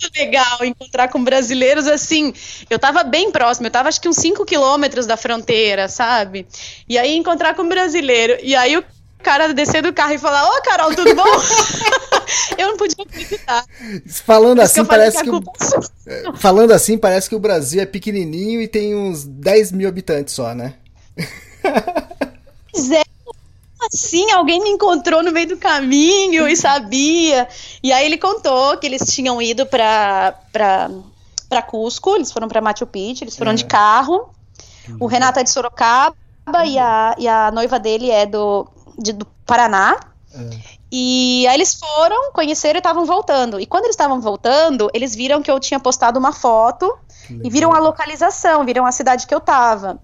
muito legal encontrar com brasileiros assim. Eu tava bem próximo, eu tava acho que uns 5 quilômetros da fronteira, sabe? E aí encontrar com um brasileiro. E aí o cara descer do carro e falar: Ô Carol, tudo bom? eu não podia acreditar. Falando assim, parece que que, o, é falando assim, parece que o Brasil é pequenininho e tem uns 10 mil habitantes só, né? Pois é. Assim, alguém me encontrou no meio do caminho e sabia. E aí ele contou que eles tinham ido pra, pra, pra Cusco, eles foram pra Machu Picchu, eles foram de carro. O Renato é de Sorocaba e a, e a noiva dele é do, de- do Paraná. E aí eles foram, conheceram e estavam voltando. E quando eles estavam voltando, eles viram que eu tinha postado uma foto e viram a localização, viram a cidade que eu tava.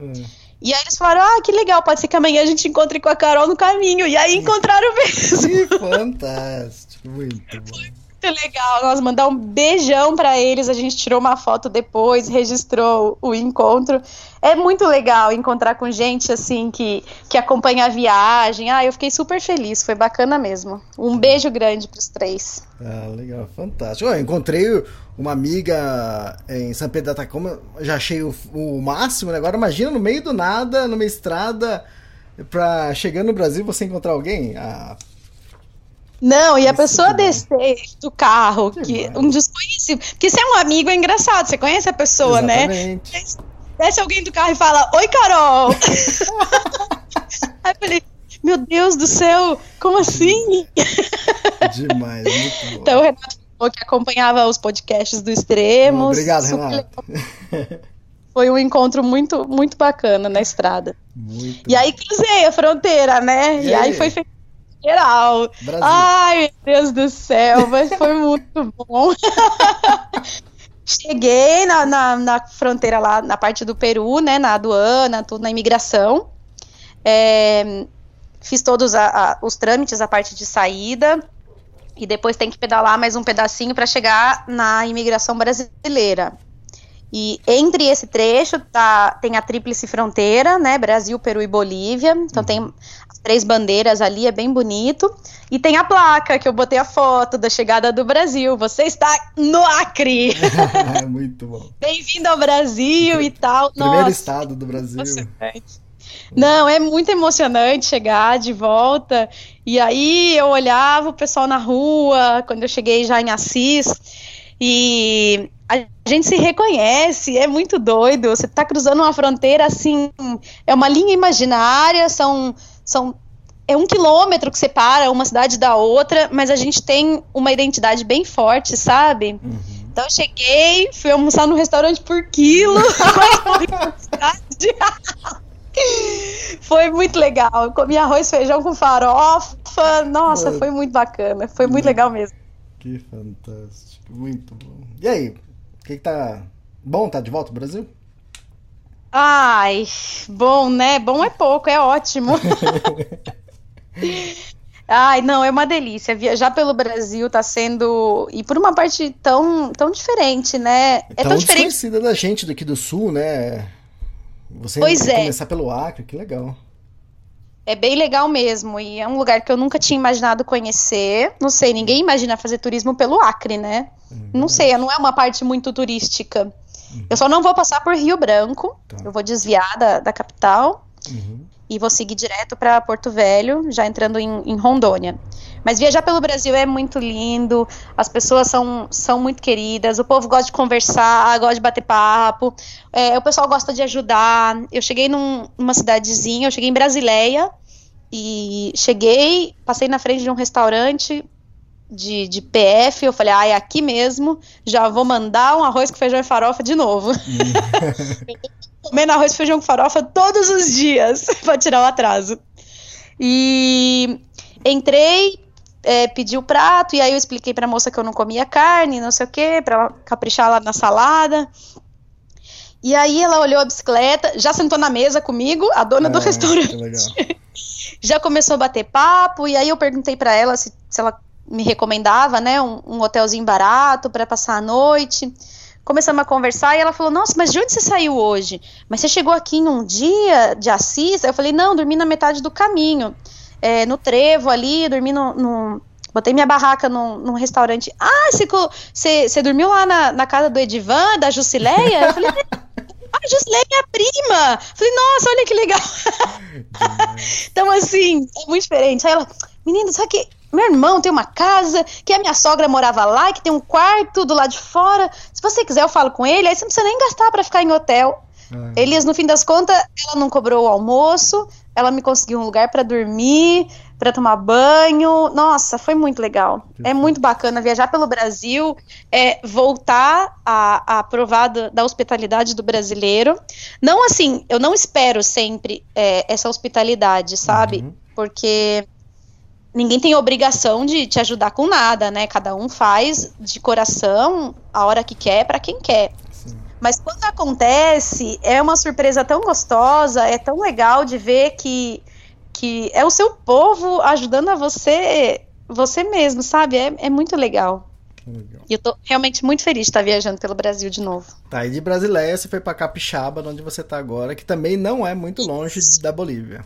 E aí eles falaram: Ah, que legal, pode ser que amanhã a gente encontre com a Carol no caminho. E aí encontraram mesmo. Que fantástico, muito bom. Muito legal. Nós mandamos um beijão pra eles. A gente tirou uma foto depois, registrou o encontro. É muito legal encontrar com gente assim que, que acompanha a viagem. Ah, eu fiquei super feliz. Foi bacana mesmo. Um beijo grande pros três. Ah, legal, fantástico. Eu encontrei uma amiga em São Pedro da Atacama, já achei o, o máximo, né? Agora imagina no meio do nada, numa estrada, pra chegando no Brasil você encontrar alguém. Ah, Não, e a Isso pessoa que descer do carro, que Demais. um desconhecido. Porque se é um amigo, é engraçado. Você conhece a pessoa, né? exatamente. Desce alguém do carro e fala: Oi, Carol! Aí eu falei: Meu Deus do céu, como assim? Demais, muito bom. Então o Renato falou que acompanhava os podcasts do Extremos. Obrigado, Renato. Foi um encontro muito, muito bacana na estrada. Muito E aí cruzei a fronteira, né? E E, aí aí? foi feito geral. Brasil. Ai, meu Deus do céu, mas foi muito bom. Cheguei na, na, na fronteira lá, na parte do Peru, né? Na aduana, tudo na imigração. É, fiz todos a- a- os trâmites, a parte de saída. E depois tem que pedalar mais um pedacinho para chegar na imigração brasileira. E entre esse trecho tá, tem a tríplice fronteira, né? Brasil, Peru e Bolívia. Então tem as três bandeiras ali, é bem bonito. E tem a placa que eu botei a foto da chegada do Brasil. Você está no Acre! Muito bom. Bem-vindo ao Brasil e tal. Primeiro Nossa, estado do Brasil. emocionante. Não, é muito emocionante chegar de volta. E aí eu olhava o pessoal na rua, quando eu cheguei já em Assis, e a gente se reconhece, é muito doido. Você tá cruzando uma fronteira assim, é uma linha imaginária, são, são é um quilômetro que separa uma cidade da outra, mas a gente tem uma identidade bem forte, sabe? Então eu cheguei, fui almoçar no restaurante por quilo. foi muito legal. Eu comi arroz, feijão com farofa. Nossa, Mano. foi muito bacana. Foi muito legal mesmo. Que fantástico. Muito bom. E aí? O que, que tá. Bom, tá de volta ao Brasil? Ai, bom, né? Bom é pouco, é ótimo. Ai, não, é uma delícia. Viajar pelo Brasil tá sendo. E por uma parte tão, tão diferente, né? É tão tão diferente. da gente daqui do sul, né? Você Pois é. começar pelo Acre, que legal. É bem legal mesmo. E é um lugar que eu nunca tinha imaginado conhecer. Não sei, ninguém imagina fazer turismo pelo Acre, né? Não sei, não é uma parte muito turística. Eu só não vou passar por Rio Branco. Tá. Eu vou desviar da, da capital. Uhum. E vou seguir direto para Porto Velho, já entrando em, em Rondônia. Mas viajar pelo Brasil é muito lindo, as pessoas são, são muito queridas, o povo gosta de conversar, gosta de bater papo, é, o pessoal gosta de ajudar. Eu cheguei num- numa cidadezinha, eu cheguei em Brasileia, e cheguei, passei na frente de um restaurante de, de PF, eu falei, ah, é aqui mesmo, já vou mandar um arroz com feijão e farofa de novo. Comendo arroz e feijão com farofa todos os dias pra tirar o atraso. E entrei, é, pedi o prato, e aí eu expliquei pra moça que eu não comia carne, não sei o que, pra ela caprichar lá na salada. E aí ela olhou a bicicleta, já sentou na mesa comigo, a dona do Ah, restaurante já começou a bater papo, e aí eu perguntei pra ela se, se ela me recomendava, né, um, um hotelzinho barato pra passar a noite. Começamos a conversar e ela falou: Nossa, mas de onde você saiu hoje? Mas você chegou aqui em um dia de Assis? Eu falei: Não, dormi na metade do caminho, é, no trevo ali, dormi no. no- Botei minha barraca num, num restaurante. Ah, você, você, dormiu lá na, na casa do Edivan, da Jusileia? Eu falei: Ah, Jusileia é minha prima! Eu falei: Nossa, olha que legal! Então, assim, é muito diferente. Aí ela, menina, sabe que meu irmão tem uma casa, que a minha sogra morava lá, que tem um quarto do lado de fora. Se você quiser, eu falo com ele, aí você não precisa nem gastar pra ficar em hotel. Ah, Elias, no fim das contas, ela não cobrou o almoço, ela me conseguiu um lugar pra dormir, pra tomar banho. Nossa, foi muito legal. É muito bacana viajar pelo Brasil, é voltar a, a provar do- da hospitalidade do brasileiro. Não assim, eu não espero sempre é, essa hospitalidade, sabe? Uhum. Porque ninguém tem obrigação de te ajudar com nada, né? Cada um faz de coração a hora que quer pra quem quer. sim. Mas quando acontece, é uma surpresa tão gostosa, é tão legal de ver que, que é o seu povo ajudando a você, você mesmo, sabe? É, é muito legal. Legal. E eu tô realmente muito feliz de estar viajando pelo Brasil de novo. Tá, e de Brasileia você foi pra Capixaba, onde você tá agora, que também não é muito longe da Bolívia.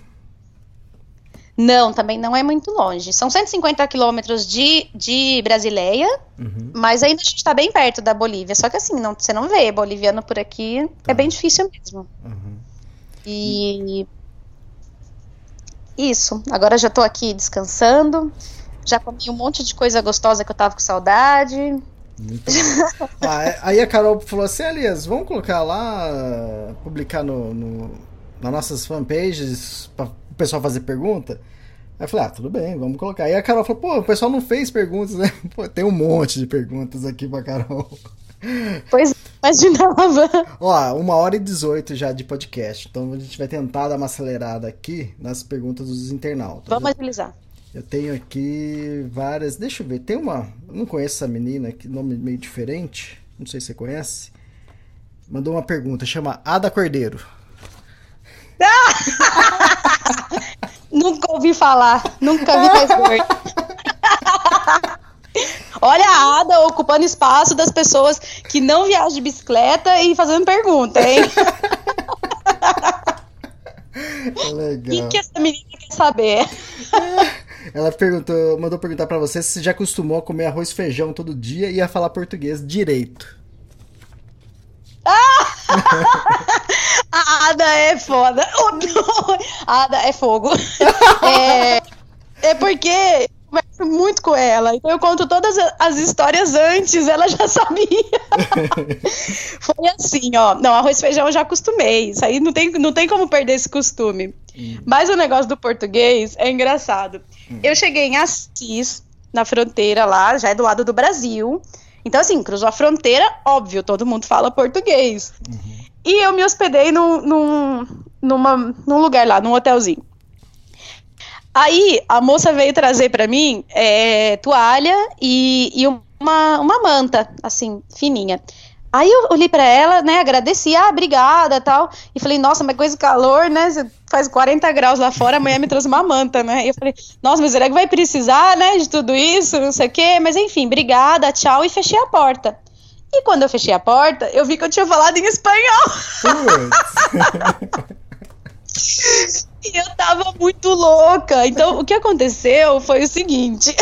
Não, também não é muito longe. São 150 quilômetros de, de Brasileia, Uhum. mas ainda a gente tá bem perto da Bolívia. Só que assim, não, você não vê boliviano por aqui, Tá. é bem difícil mesmo. Uhum. E isso. Agora já tô aqui descansando. Já comi um monte de coisa gostosa que eu tava com saudade. Ah, é- aí a Carol falou assim, Elias, vamos colocar lá, publicar no, no, nas nossas fanpages para pessoal fazer pergunta? Aí eu falei, ah, tudo bem, vamos colocar. Aí a Carol falou, pô, o pessoal não fez perguntas, né? Pô, tem um monte de perguntas aqui pra Carol. Pois imaginava. Ó, uma hora e 18 já de podcast. Então a gente vai tentar dar uma acelerada aqui nas perguntas dos internautas. Vamos agilizar. Eu tenho aqui várias. Deixa eu ver. Tem uma. Eu não conheço essa menina, que nome meio diferente. Não sei se você conhece. Mandou uma pergunta, chama Ada Cordeiro. Nunca ouvi falar. Nunca vi mais gordo. ocupada, ocupando espaço das pessoas que não viajam de bicicleta e fazendo pergunta, hein? É O legal. que, que essa menina quer saber? Ela perguntou, mandou perguntar pra você se você já acostumou a comer arroz e feijão todo dia e a falar português direito. A Ada é foda. A Ada é fogo. É, é porque eu converso muito com ela. Então eu conto todas as histórias antes, ela já sabia. Foi assim, ó. Não, arroz e feijão eu já acostumei. Isso aí não tem, não tem como perder esse costume. Mas o negócio do português é engraçado. Eu cheguei em Assis, na fronteira lá, já é do lado do Brasil. Então, assim, cruzou a fronteira, óbvio, todo mundo fala português. E eu me hospedei num, num, numa, num lugar lá, num hotelzinho. Aí a moça veio trazer pra mim é, toalha e, e uma, uma manta, assim, fininha. Aí eu olhei pra ela, né, agradeci, ah, obrigada, tal, e falei, nossa, mas coisa de calor, né, faz 40 graus lá fora, amanhã me trouxe uma manta, né, e eu falei, nossa, mas será que vai precisar, né, de tudo isso, não sei o quê, mas enfim, obrigada, tchau, e fechei a porta. E quando eu fechei a porta, eu vi que eu tinha falado em espanhol. E eu tava muito louca. Então, o que aconteceu foi o seguinte.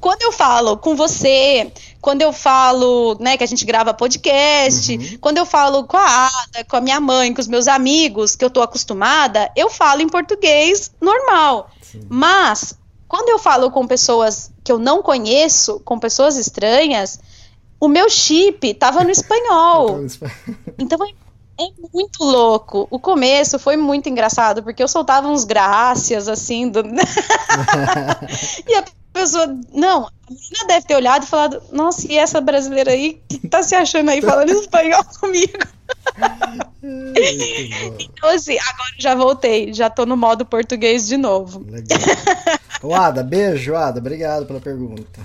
Quando eu falo com você, quando eu falo, né, que a gente grava podcast, quando eu falo com a Ada, com a minha mãe, com os meus amigos, que eu tô acostumada, eu falo em português normal. Mas, quando eu falo com pessoas que eu não conheço, com pessoas estranhas, o meu chip tava no espanhol. Então é, é muito louco. O começo foi muito engraçado, porque eu soltava uns graças, assim, do... e a pessoa, não, a menina deve ter olhado e falado, nossa, e essa brasileira aí que tá se achando aí falando espanhol comigo? então, assim, agora já voltei, já tô no modo português de novo. Legal. Ada, beijo, Ada. Obrigado pela pergunta.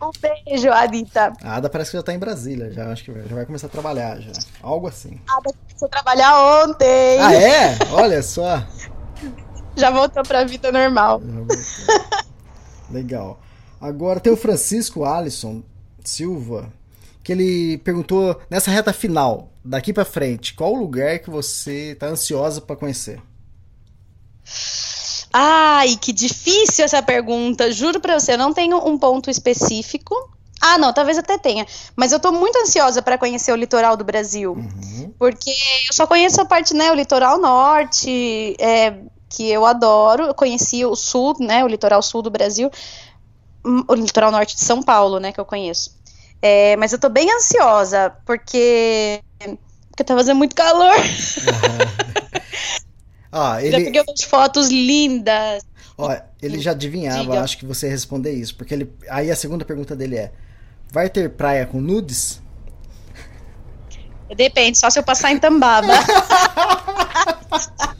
Um beijo, Adita. A Ada parece que já tá em Brasília, já acho que já vai começar a trabalhar já. Algo assim. Ada começou a trabalhar ontem. Ah, é? Olha só. Já voltou pra vida normal. Legal. Agora tem o Francisco Alisson Silva, que ele perguntou nessa reta final, daqui pra frente, qual o lugar que você tá ansiosa pra conhecer? Ai, que difícil essa pergunta. Juro pra você, eu não tenho um ponto específico. Ah, não, talvez até tenha. Mas eu tô muito ansiosa pra conhecer o litoral do Brasil. Porque eu só conheço a parte, né, o litoral norte, é, que eu adoro. Eu conheci o sul, né, o litoral sul do Brasil. Hum, O litoral norte de São Paulo, né, que eu conheço. É, mas eu tô bem ansiosa, porque... Porque tá fazendo muito calor. Ah, Já ele, peguei umas fotos lindas. ó, ele já adivinhava, Diga. acho que você ia responder isso, porque ele, aí a segunda pergunta dele é: vai ter praia com nudes? Depende, só se eu passar em Tambaba.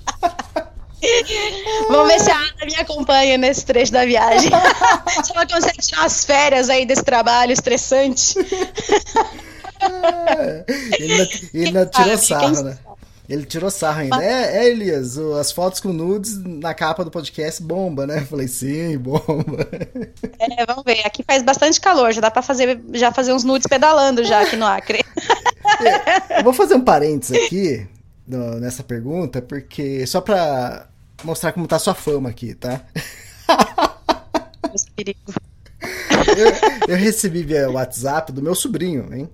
Vamos ver se a Ana me acompanha nesse trecho da viagem. se ela consegue tirar as férias aí desse trabalho estressante. Ele ainda, ele ainda Quem tirou sarro, né? Ele tirou sarro ainda. É, é, Elias, as fotos com nudes na capa do podcast bomba, né? Falei, sim, bomba. É, vamos ver. Aqui faz bastante calor, já dá pra fazer, já fazer uns nudes pedalando já aqui no Acre. Eu vou fazer um parênteses aqui no- nessa pergunta, porque só pra mostrar como tá a sua fama aqui, tá? Eu, eu recebi via WhatsApp do meu sobrinho, hein?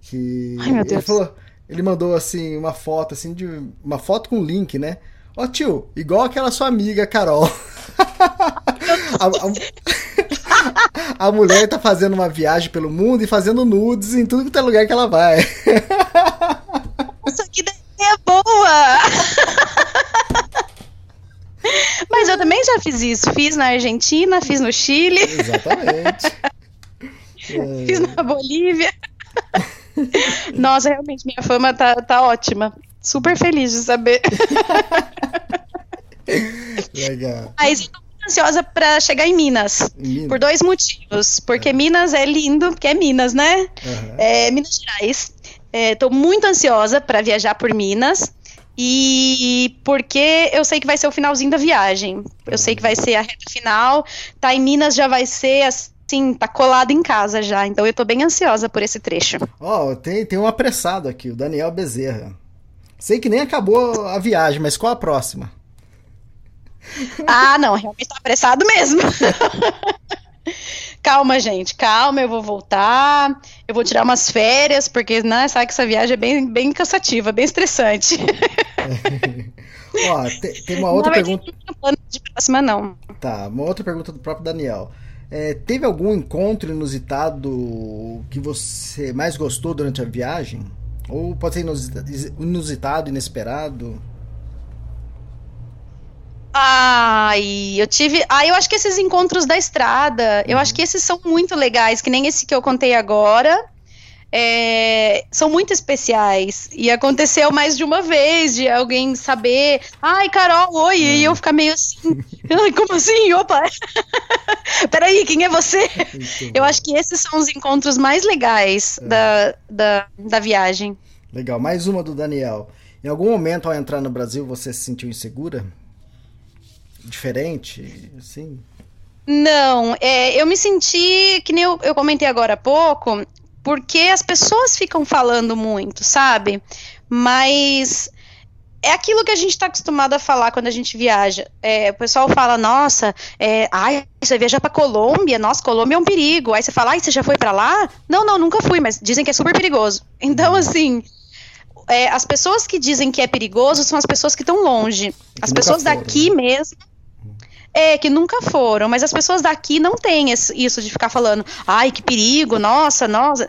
Que Ai, meu ele Deus. falou, ele mandou assim uma foto assim de uma foto com link, né? Ó tio, igual aquela sua amiga Carol. a, a- a mulher tá fazendo uma viagem pelo mundo e fazendo nudes em tudo que é lugar que ela vai. Isso aqui daí é boa! Mas eu também já fiz isso. Fiz na Argentina, fiz no Chile, Exatamente. fiz na Bolívia. Nossa, realmente, minha fama tá, tá ótima. Super feliz de saber. Legal. Mas eu tô muito ansiosa pra chegar em Minas. Minas. Por dois motivos. Porque Minas é lindo, porque é Minas, né? Aham. É, Minas Gerais. É, tô muito ansiosa pra viajar por Minas. E porque eu sei que vai ser o finalzinho da viagem. Eu sei que vai ser a reta final. Tá em Minas já vai ser assim, tá colado em casa já. Então eu tô bem ansiosa por esse trecho. Ó, oh, tem, tem um apressado aqui, o Daniel Bezerra. Sei que nem acabou a viagem, mas qual a próxima? Ah, não, realmente tá apressado mesmo. calma, gente, calma, eu vou voltar, eu vou tirar umas férias, porque né, sabe que essa viagem é bem, bem cansativa, bem estressante. Ó, tem, tem, uma outra não, pergunta. Não plano de próxima, não. Tá, uma outra pergunta do próprio Daniel. É, teve algum encontro inusitado que você mais gostou durante a viagem? Ou pode ser inusitado, inesperado? Ai, eu tive. Ah, eu acho que esses encontros da estrada, eu acho que esses são muito legais, que nem esse que eu contei agora. É, são muito especiais. E aconteceu mais de uma vez de alguém saber, ai, Carol, oi, e eu ficar meio assim, como assim? Opa! Peraí, quem é você? Eu acho que esses são os encontros mais legais é. da, da, da viagem. Legal, mais uma do Daniel. Em algum momento ao entrar no Brasil você se sentiu insegura? Diferente, assim? Não, é, eu me senti, que nem eu, eu comentei agora há pouco, porque as pessoas ficam falando muito, sabe? Mas é aquilo que a gente está acostumado a falar quando a gente viaja. É, o pessoal fala, nossa, é, ai, você viaja para Colômbia, nossa, Colômbia é um perigo. Aí você fala, ai, você já foi para lá? Não, não, nunca fui, mas dizem que é super perigoso. Então, hum. assim, é, as pessoas que dizem que é perigoso são as pessoas que estão longe. As pessoas foram, daqui né? mesmo é, que nunca foram, mas as pessoas daqui não têm isso de ficar falando, ai, que perigo, nossa, nossa.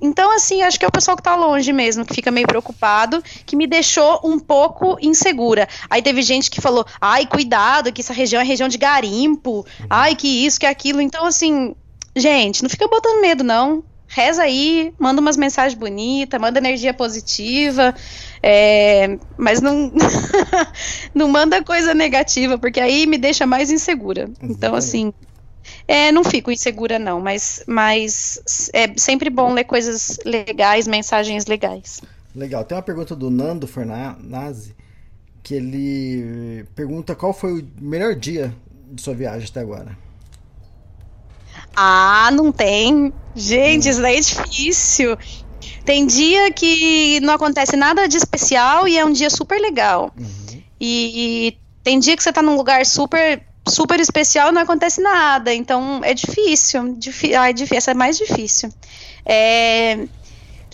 Então, assim, acho que é o pessoal que tá longe mesmo, que fica meio preocupado, que me deixou um pouco insegura. Aí teve gente que falou, ai, cuidado, que essa região é região de garimpo, ai, que isso, que aquilo. Então, assim, gente, não fica botando medo, não reza aí, manda umas mensagens bonitas, manda energia positiva, é, mas não, não manda coisa negativa, porque aí me deixa mais insegura. Então, assim, é, não fico insegura, não, mas, mas é sempre bom ler coisas legais, mensagens legais. Legal. Tem uma pergunta do Nando Fornazzi, que ele pergunta qual foi o melhor dia de sua viagem até agora. Ah, não tem. Gente, isso daí é difícil. Tem dia que não acontece nada de especial e é um dia super legal. Uhum. E, e, tem dia que você tá num lugar super super especial e não acontece nada. Então é difícil. Difi ah, é difícil. Essa é mais difícil. É,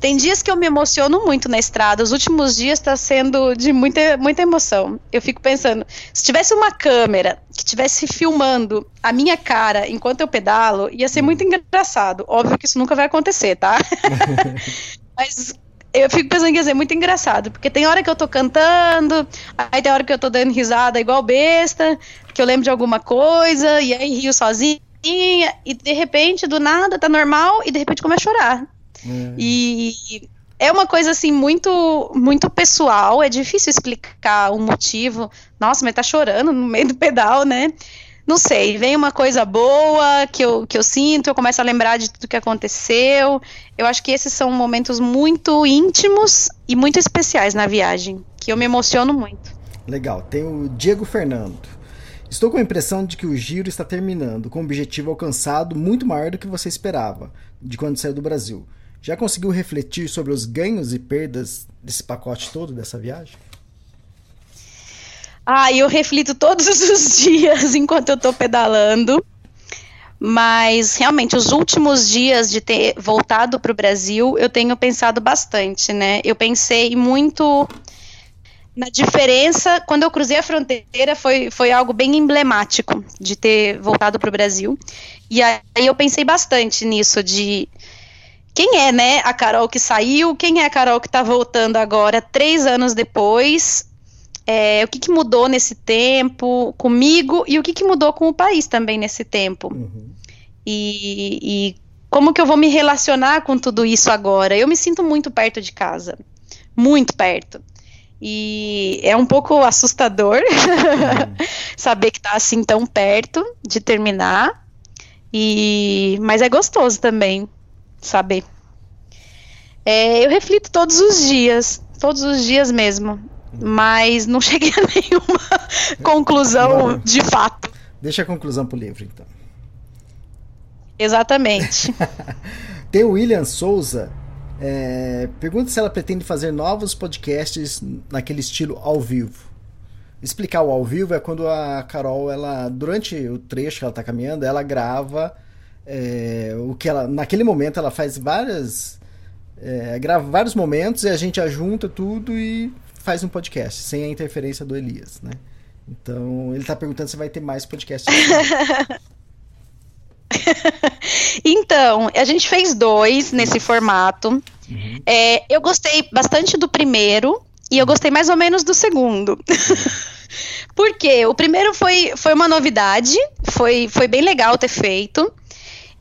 tem dias que eu me emociono muito na estrada. Os últimos dias está sendo de muita, muita emoção. Eu fico pensando, se tivesse uma câmera que estivesse filmando a minha cara enquanto eu pedalo, ia ser muito engraçado. Óbvio que isso nunca vai acontecer, tá? Mas eu fico pensando que ia ser muito engraçado, porque tem hora que eu tô cantando, aí tem hora que eu tô dando risada igual besta, que eu lembro de alguma coisa, e aí rio sozinha, e de repente, do nada, tá normal, e de repente começa a chorar. E é uma coisa assim muito muito pessoal, é difícil explicar o motivo. Nossa, mas tá chorando no meio do pedal, né? Não sei, vem uma coisa boa que eu, que eu sinto, eu começo a lembrar de tudo que aconteceu. Eu acho que esses são momentos muito íntimos e muito especiais na viagem, que eu me emociono muito. Legal. Tem o Diego Fernando. Estou com a impressão de que o giro está terminando, com um objetivo alcançado muito maior do que você esperava, de quando saiu do Brasil. Já conseguiu refletir sobre os ganhos e perdas desse pacote todo, dessa viagem? Ah, eu reflito todos os dias enquanto eu estou pedalando. Mas realmente, os últimos dias de ter voltado para o Brasil, eu tenho pensado bastante, né? Eu pensei muito na diferença. Quando eu cruzei a fronteira, foi, foi algo bem emblemático de ter voltado para o Brasil. E aí eu pensei bastante nisso, de quem é, né, a Carol que saiu, quem é a Carol que está voltando agora, três anos depois, é, o que, que, mudou nesse tempo comigo e o que, que, mudou com o país também nesse tempo. Uhum. E, e, como que eu vou me relacionar com tudo isso agora? Eu me sinto muito perto de casa, muito perto. E é um pouco assustador uhum. saber que está assim tão perto de terminar. E mas é gostoso também saber. É, eu reflito todos os dias, todos os dias mesmo, mas não cheguei a nenhuma conclusão de fato. Deixa a conclusão pro livro, então. Exatamente. Tem o William Souza. É, pergunta se ela pretende fazer novos podcasts naquele estilo ao vivo. Explicar o ao vivo é quando a Carol, ela durante o trecho que ela está caminhando, ela grava é, o que ela naquele momento ela faz várias é, grava vários momentos e a gente ajunta tudo e faz um podcast sem a interferência do Elias, né? Então ele está perguntando se vai ter mais podcast. então, a gente fez dois nesse formato. Uhum. É, eu gostei bastante do primeiro e eu gostei mais ou menos do segundo. Porque o primeiro foi, foi uma novidade, foi, foi bem legal ter feito.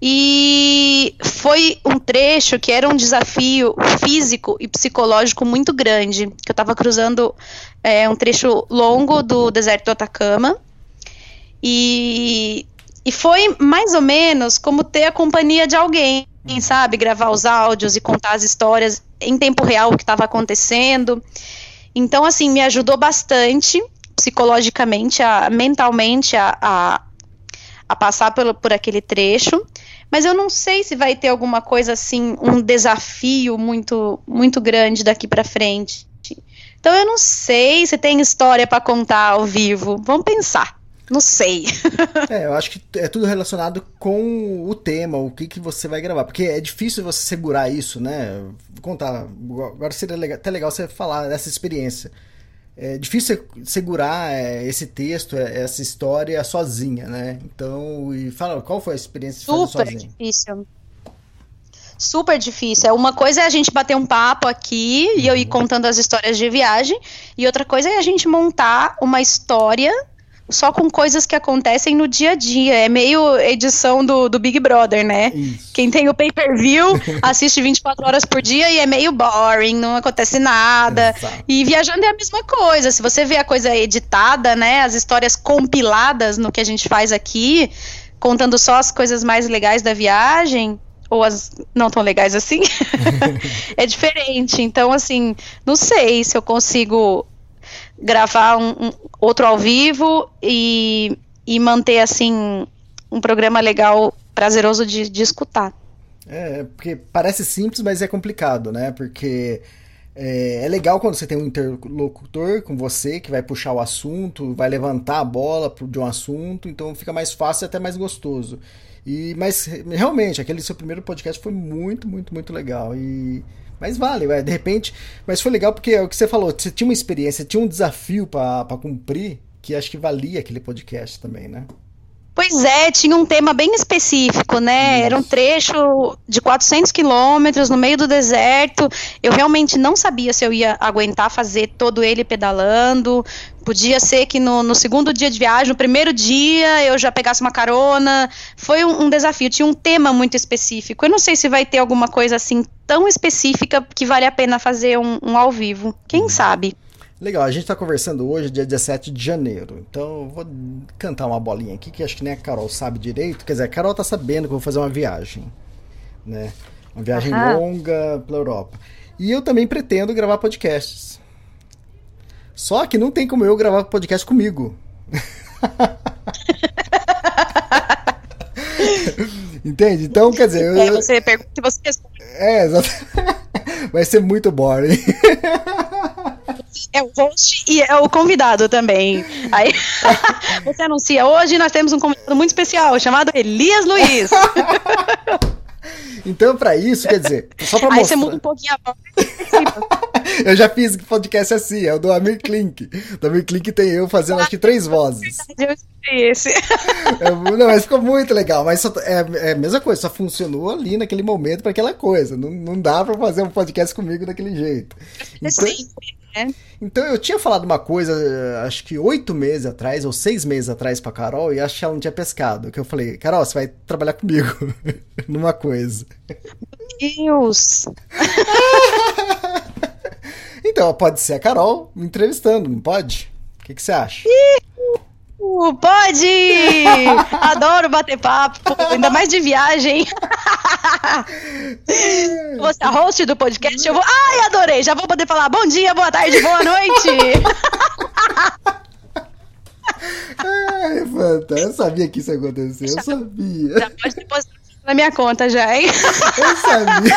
E foi um trecho que era um desafio físico e psicológico muito grande. Que eu estava cruzando é, um trecho longo do deserto do Atacama. E e foi mais ou menos como ter a companhia de alguém, sabe? Gravar os áudios e contar as histórias em tempo real o que estava acontecendo. Então, assim, me ajudou bastante psicologicamente, a, mentalmente, a, a, a passar pelo, por aquele trecho. Mas eu não sei se vai ter alguma coisa assim, um desafio muito, muito grande daqui para frente. Então eu não sei se tem história para contar ao vivo. Vamos pensar. Não sei. é, eu acho que é tudo relacionado com o tema, o que, que você vai gravar. Porque é difícil você segurar isso, né? Vou contar. Agora seria legal, até legal você falar dessa experiência. É difícil segurar é, esse texto, é, essa história sozinha, né? Então, e fala, qual foi a experiência de fazer Super sozinha? difícil. Super difícil. É uma coisa é a gente bater um papo aqui uhum. e eu ir uhum. contando as histórias de viagem, e outra coisa é a gente montar uma história só com coisas que acontecem no dia a dia. É meio edição do, do Big Brother, né? Isso. Quem tem o pay-per-view assiste 24 horas por dia e é meio boring, não acontece nada. Exato. E viajando é a mesma coisa. Se você vê a coisa editada, né? As histórias compiladas no que a gente faz aqui, contando só as coisas mais legais da viagem, ou as não tão legais assim, é diferente. Então, assim, não sei se eu consigo gravar um, um, outro ao vivo e, e manter assim um programa legal, prazeroso de, de escutar. É, porque parece simples, mas é complicado, né? Porque é, é, legal quando você tem um interlocutor com você que vai puxar o assunto, vai levantar a bola de um assunto, então fica mais fácil e até mais gostoso. E, mas realmente, aquele seu primeiro podcast foi muito, muito, muito legal. E mas vale, ué, de repente. Mas foi legal porque é o que você falou, você tinha uma experiência, tinha um desafio para cumprir, que acho que valia aquele podcast também, né? Pois é, tinha um tema bem específico, né? Era um trecho de 400 quilômetros no meio do deserto. Eu realmente não sabia se eu ia aguentar fazer todo ele pedalando. Podia ser que no, no segundo dia de viagem, no primeiro dia, eu já pegasse uma carona. Foi um, um desafio, tinha um tema muito específico. Eu não sei se vai ter alguma coisa assim tão específica que vale a pena fazer um, um ao vivo. Quem uhum. sabe? Legal, a gente está conversando hoje, dia 17 de janeiro. Então, eu vou cantar uma bolinha aqui que acho que nem a Carol sabe direito. Quer dizer, a Carol tá sabendo que eu vou fazer uma viagem, né? Uma viagem longa pela Europa. E eu também pretendo gravar podcasts. Só que não tem como eu gravar podcast comigo. Entende? Então, quer dizer. É, você pergunta e você responde. É, exatamente. Vai ser muito boring. É o host e é o convidado também. Aí você anuncia hoje nós temos um convidado muito especial chamado Elias Luiz. Então, para isso, quer dizer, só pra Aí mostrar. você muda um pouquinho a voz. eu já fiz podcast assim, é o do Amir Klink. Do Amir Klink tem eu fazendo acho que três vozes. Eu esse. É, não, mas ficou muito legal. Mas só, é, é, a mesma coisa, só funcionou ali naquele momento para aquela coisa. Não, não dá para fazer um podcast comigo daquele jeito. Então, né? então eu tinha falado uma coisa, acho que oito meses atrás, ou seis meses atrás pra Carol, e acho que ela não tinha pescado. Que eu falei, Carol, você vai trabalhar comigo numa coisa. Deus! então, pode ser a Carol me entrevistando, não pode? O que, que você acha? Pode! Adoro bater papo, ainda mais de viagem. Você é a host do podcast, eu vou. Ai, adorei! Já vou poder falar bom dia, boa tarde, boa noite! Ai, fantástico. Eu sabia que isso ia acontecer, eu sabia. Já pode depositar na minha conta já, hein? Eu sabia.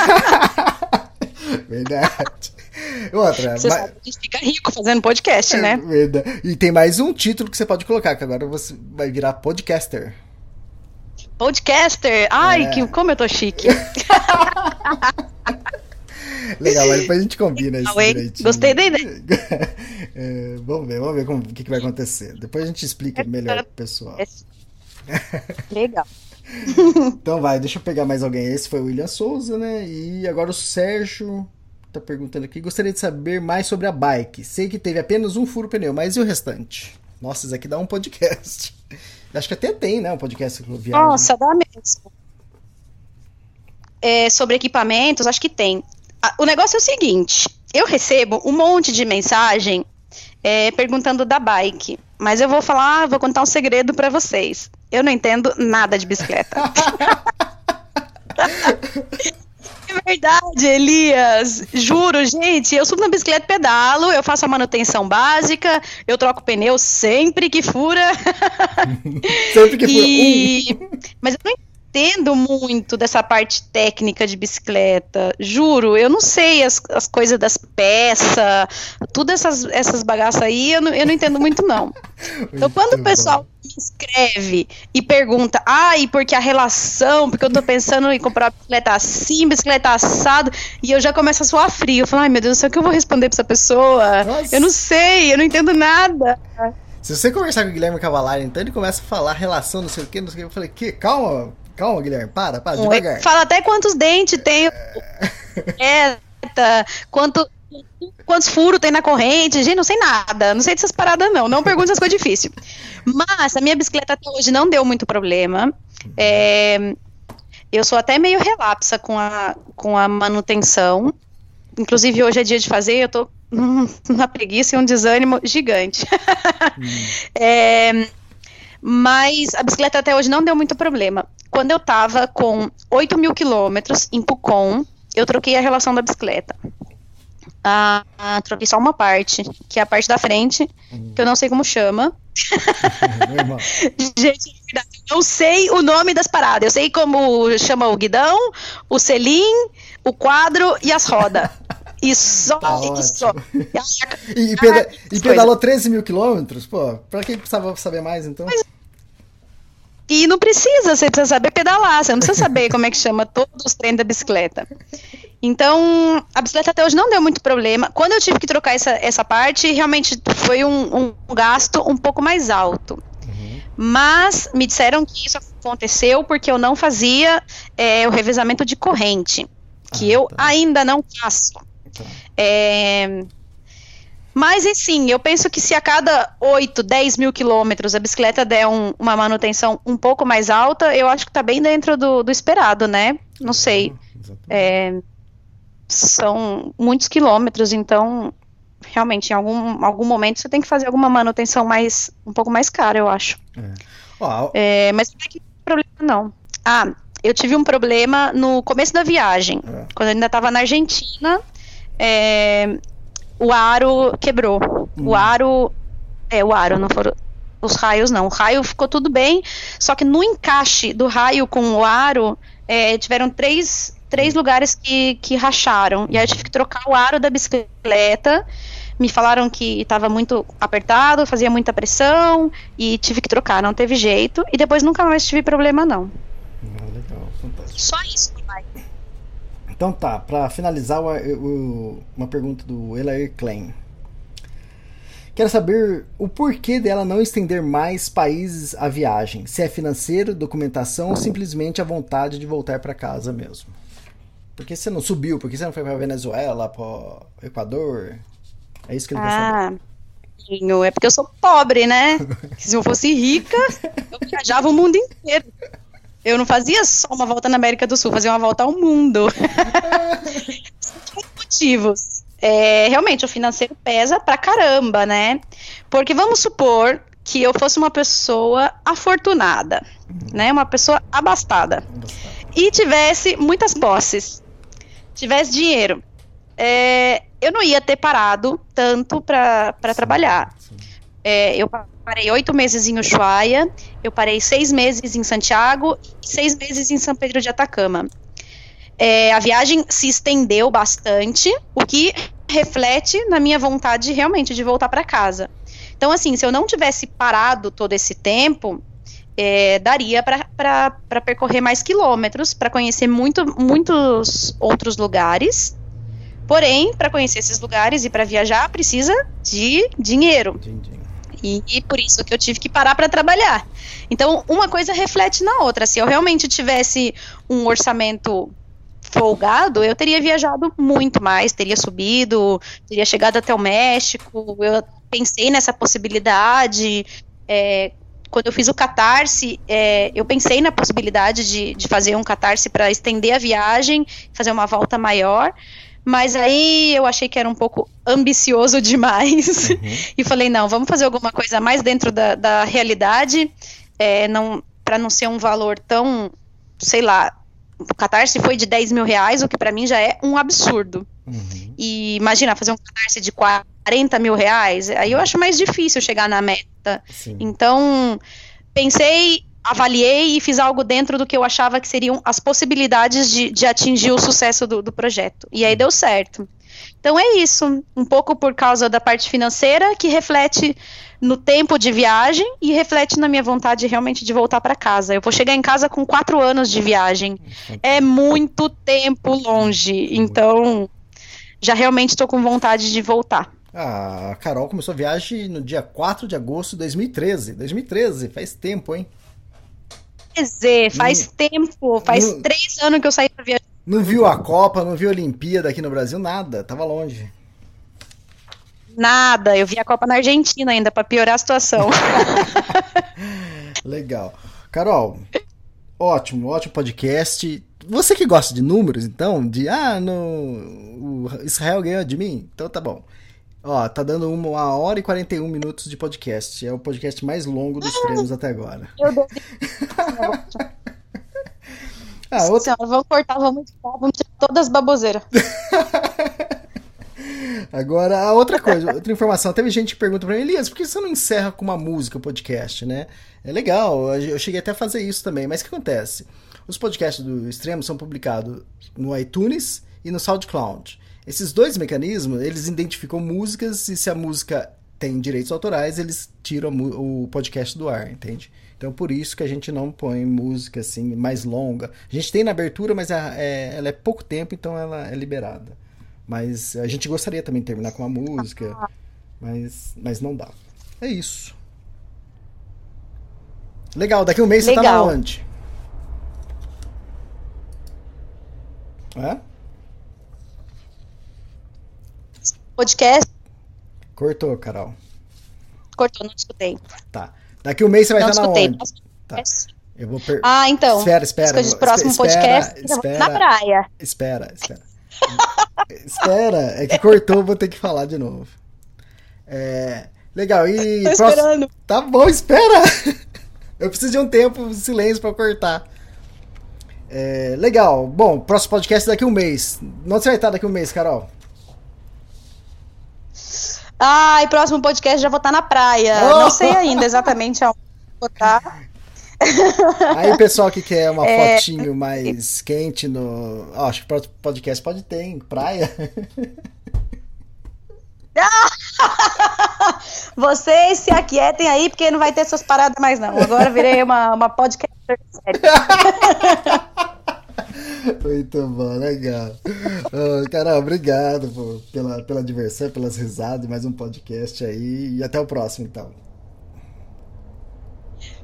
Verdade. Outra. Você ma- sabe que fica rico fazendo podcast, né? Verdade. E tem mais um título que você pode colocar, que agora você vai virar podcaster. Podcaster. Ai, É. que, como eu tô chique. Legal, mas depois a gente combina isso direitinho. Gostei da ideia. É, vamos ver, vamos ver o que, que vai acontecer. Depois a gente explica melhor pro pessoal. Legal. Então vai, deixa eu pegar mais alguém. Esse foi o William Souza, né? E agora o Sérgio tá perguntando aqui. Gostaria de saber mais sobre a bike. Sei que teve apenas um furo pneu, mas e o restante? Nossa, isso aqui dá um podcast. Acho que até tem, né? Um podcast viagem. Nossa, dá mesmo. É, sobre equipamentos, acho que tem. Ah, O negócio é o seguinte: eu recebo um monte de mensagem é, perguntando da bike, mas eu vou falar, vou contar um segredo pra vocês. Eu não entendo nada de bicicleta. É verdade, Elias. Juro, gente, eu subo na bicicleta, pedalo, eu faço a manutenção básica, eu troco pneu sempre que fura. Sempre que for E... Mas eu não entendo muito dessa parte técnica de bicicleta. Juro, eu não sei as, as coisas das peças, todas essas, essas bagaças aí, eu não, eu não entendo muito, não. Então, quando o pessoal me escreve e pergunta, ai, porque a relação, porque eu tô pensando em comprar bicicleta assim, bicicleta assado, e eu já começo a suar frio. Eu falo, ai, meu Deus do céu, o que eu vou responder pra essa pessoa? Nossa. Eu não sei, eu não entendo nada. Se você conversar com o Guilherme Cavalari, então ele começa a falar relação, não sei o que, não sei o que. Eu falei, que? Calma, calma, Guilherme, para, para, devagar. Fala até quantos dentes tem o bicicleta, quanto, quantos furos tem na corrente. Gente, não sei nada. Não sei dessas paradas, não. Não pergunte essas coisas difíceis. Mas a minha bicicleta até hoje não deu muito problema. É, eu sou até meio relapsa com a, com a manutenção. Inclusive, hoje é dia de fazer, eu tô num- numa preguiça e um desânimo gigante. É, mas a bicicleta até hoje não deu muito problema. Quando eu tava com 8 mil quilômetros em Pucon, eu troquei a relação da bicicleta. Ah, troquei só uma parte, que é a parte da frente, que eu não sei como chama. Gente, eu não sei o nome das paradas. Eu sei como chama o guidão, o selim, o quadro e as rodas. E só Tá. E, e peda- e pedalou 13 mil quilômetros? Pô, pra quem precisava saber mais, então? E não precisa, você precisa saber pedalar, você não precisa saber como é que chama todos os treinos da bicicleta. Então, a bicicleta até hoje não deu muito problema. Quando eu tive que trocar essa, essa parte, realmente foi um, um gasto um pouco mais alto. Mas me disseram que isso aconteceu porque eu não fazia é, o revezamento de corrente, que Ah, eu tá. ainda não faço. Tá. É, mas, assim, eu penso que se a cada 8, 10 mil quilômetros a bicicleta der um- uma manutenção um pouco mais alta, eu acho que tá bem dentro do, do esperado, né? Não sei. É, são muitos quilômetros, então, realmente, em algum, algum momento você tem que fazer alguma manutenção mais, um pouco mais cara, eu acho. Ó, É, mas não é que problema, não. Ah, eu tive um problema no começo da viagem, É. quando eu ainda estava na Argentina, é, o aro quebrou. O aro. É, o aro, não foram os raios, não. O raio ficou tudo bem, só que no encaixe do raio com o aro, é, tiveram três, três lugares que, que racharam. E aí eu tive que trocar o aro da bicicleta. Me falaram que estava muito apertado, fazia muita pressão, e tive que trocar, não teve jeito. E depois nunca mais tive problema, não. Ah, legal, fantástico. Só isso. Então tá, pra finalizar, o- o- uma pergunta do Elair Klein. Quero saber o porquê dela não estender mais países a viagem. Se é financeiro, documentação ou simplesmente a vontade de voltar pra casa mesmo. Por que você não subiu? Por que você não foi pra Venezuela, pro Equador? É isso que ele quer saber. Ah, é porque eu sou pobre, né? Se eu fosse rica, eu viajava o mundo inteiro. Eu não fazia só uma volta na América do Sul, fazia uma volta ao mundo. Motivos. É, realmente, o financeiro pesa pra caramba, né? Porque vamos supor que eu fosse uma pessoa afortunada, né? Uma pessoa abastada e tivesse muitas posses, tivesse dinheiro, é, eu não ia ter parado tanto para trabalhar. É, eu parei oito meses em Ushuaia, eu parei seis meses em Santiago e seis meses em São Pedro de Atacama. É, a viagem se estendeu bastante, o que reflete na minha vontade realmente de voltar para casa. Então, assim, se eu não tivesse parado todo esse tempo, é, daria para percorrer mais quilômetros, para conhecer muito, muitos outros lugares. Porém, para conhecer esses lugares e para viajar, precisa de dinheiro. E, e, por isso que eu tive que parar para trabalhar. Então, uma coisa reflete na outra. Se eu realmente tivesse um orçamento folgado, eu teria viajado muito mais, teria subido, teria chegado até o México. Eu pensei nessa possibilidade. É, quando eu fiz o Catarse, é, eu pensei na possibilidade de, de fazer um Catarse para estender a viagem, fazer uma volta maior. Mas aí eu achei que era um pouco ambicioso demais. Uhum. e falei, não, vamos fazer alguma coisa mais dentro da, da realidade, é, não, para não ser um valor tão, sei lá, o Catarse foi de 10 mil reais, o que para mim já é um absurdo. Uhum. E imagina fazer um Catarse de 40 mil reais, aí eu acho mais difícil chegar na meta. Sim. Então, pensei, avaliei e fiz algo dentro do que eu achava que seriam as possibilidades de, de atingir o sucesso do, do projeto. E aí deu certo. Então é isso, um pouco por causa da parte financeira que reflete no tempo de viagem e reflete na minha vontade realmente de voltar para casa. Eu vou chegar em casa com quatro anos de viagem. É muito tempo longe, então já realmente estou com vontade de voltar. Ah, a Carol começou a viagem no dia 4 de agosto de 2013. 2013, faz tempo, hein? Dizer, faz tempo, faz três anos que eu saí pra viajar. Não viu a Copa, não viu a Olimpíada aqui no Brasil, nada, tava longe. Nada, eu vi a Copa na Argentina ainda, para piorar a situação. Legal. Carol, ótimo, ótimo podcast. Você que gosta de números, então, de ah, no, o Israel ganhou de mim, então tá bom. Ó, tá dando uma hora e 41 minutos de podcast. É o podcast mais longo dos treinos até agora. Meu Deus. ah, outra... Senhora, vamos cortar, vamos vamos tirar todas as baboseiras. Agora, a outra coisa, outra informação. Teve gente que pergunta pra mim, Elias, por que você não encerra com uma música o podcast, né? É legal, eu cheguei até a fazer isso também, mas o que acontece? Os podcasts do Extremo são publicados no iTunes e no SoundCloud. Esses dois mecanismos, eles identificam músicas e se a música tem direitos autorais, eles tiram o podcast do ar, entende? Então por isso que a gente não põe música assim mais longa. A gente tem na abertura, mas é, é, ela é pouco tempo, então ela é liberada. Mas a gente gostaria também de terminar com uma música, mas, mas não dá. É isso. Legal, daqui a um mês Legal. você tá na onde? É? Podcast? Cortou, Carol. Cortou, não escutei. Tá. Daqui um mês você vai não estar escutei. na onde? Tá. Eu vou per... Ah, então. Espera, espera. Próximo espera, podcast, espera, na praia. Espera, espera. espera, é que cortou, vou ter que falar de novo. É, legal, e. Tô próximo... esperando. Tá bom, espera! Eu preciso de um tempo de silêncio para cortar. É, legal, bom, próximo podcast daqui um mês. Onde você vai estar daqui um mês, Carol? Ai, próximo podcast já vou estar na praia. Oh! Não sei ainda exatamente aonde vou estar. Aí, pessoal que quer uma é... fotinho mais quente no. Oh, acho que o podcast pode ter, hein? Praia. Vocês se aquietem aí, porque não vai ter essas paradas mais, não. Agora virei uma, uma podcast série. Muito bom, legal. Oh, Carol, obrigado pô, pela, pela diversão, pelas risadas, mais um podcast aí. E até o próximo, então.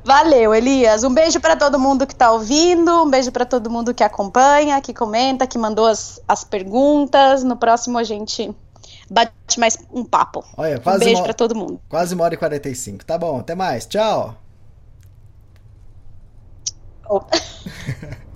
Valeu, Elias. Um beijo para todo mundo que está ouvindo, um beijo para todo mundo que acompanha, que comenta, que mandou as, as perguntas. No próximo a gente bate mais um papo. Olha, um beijo para todo mundo. Quase uma hora e 45. Tá bom, até mais. Tchau. Oh.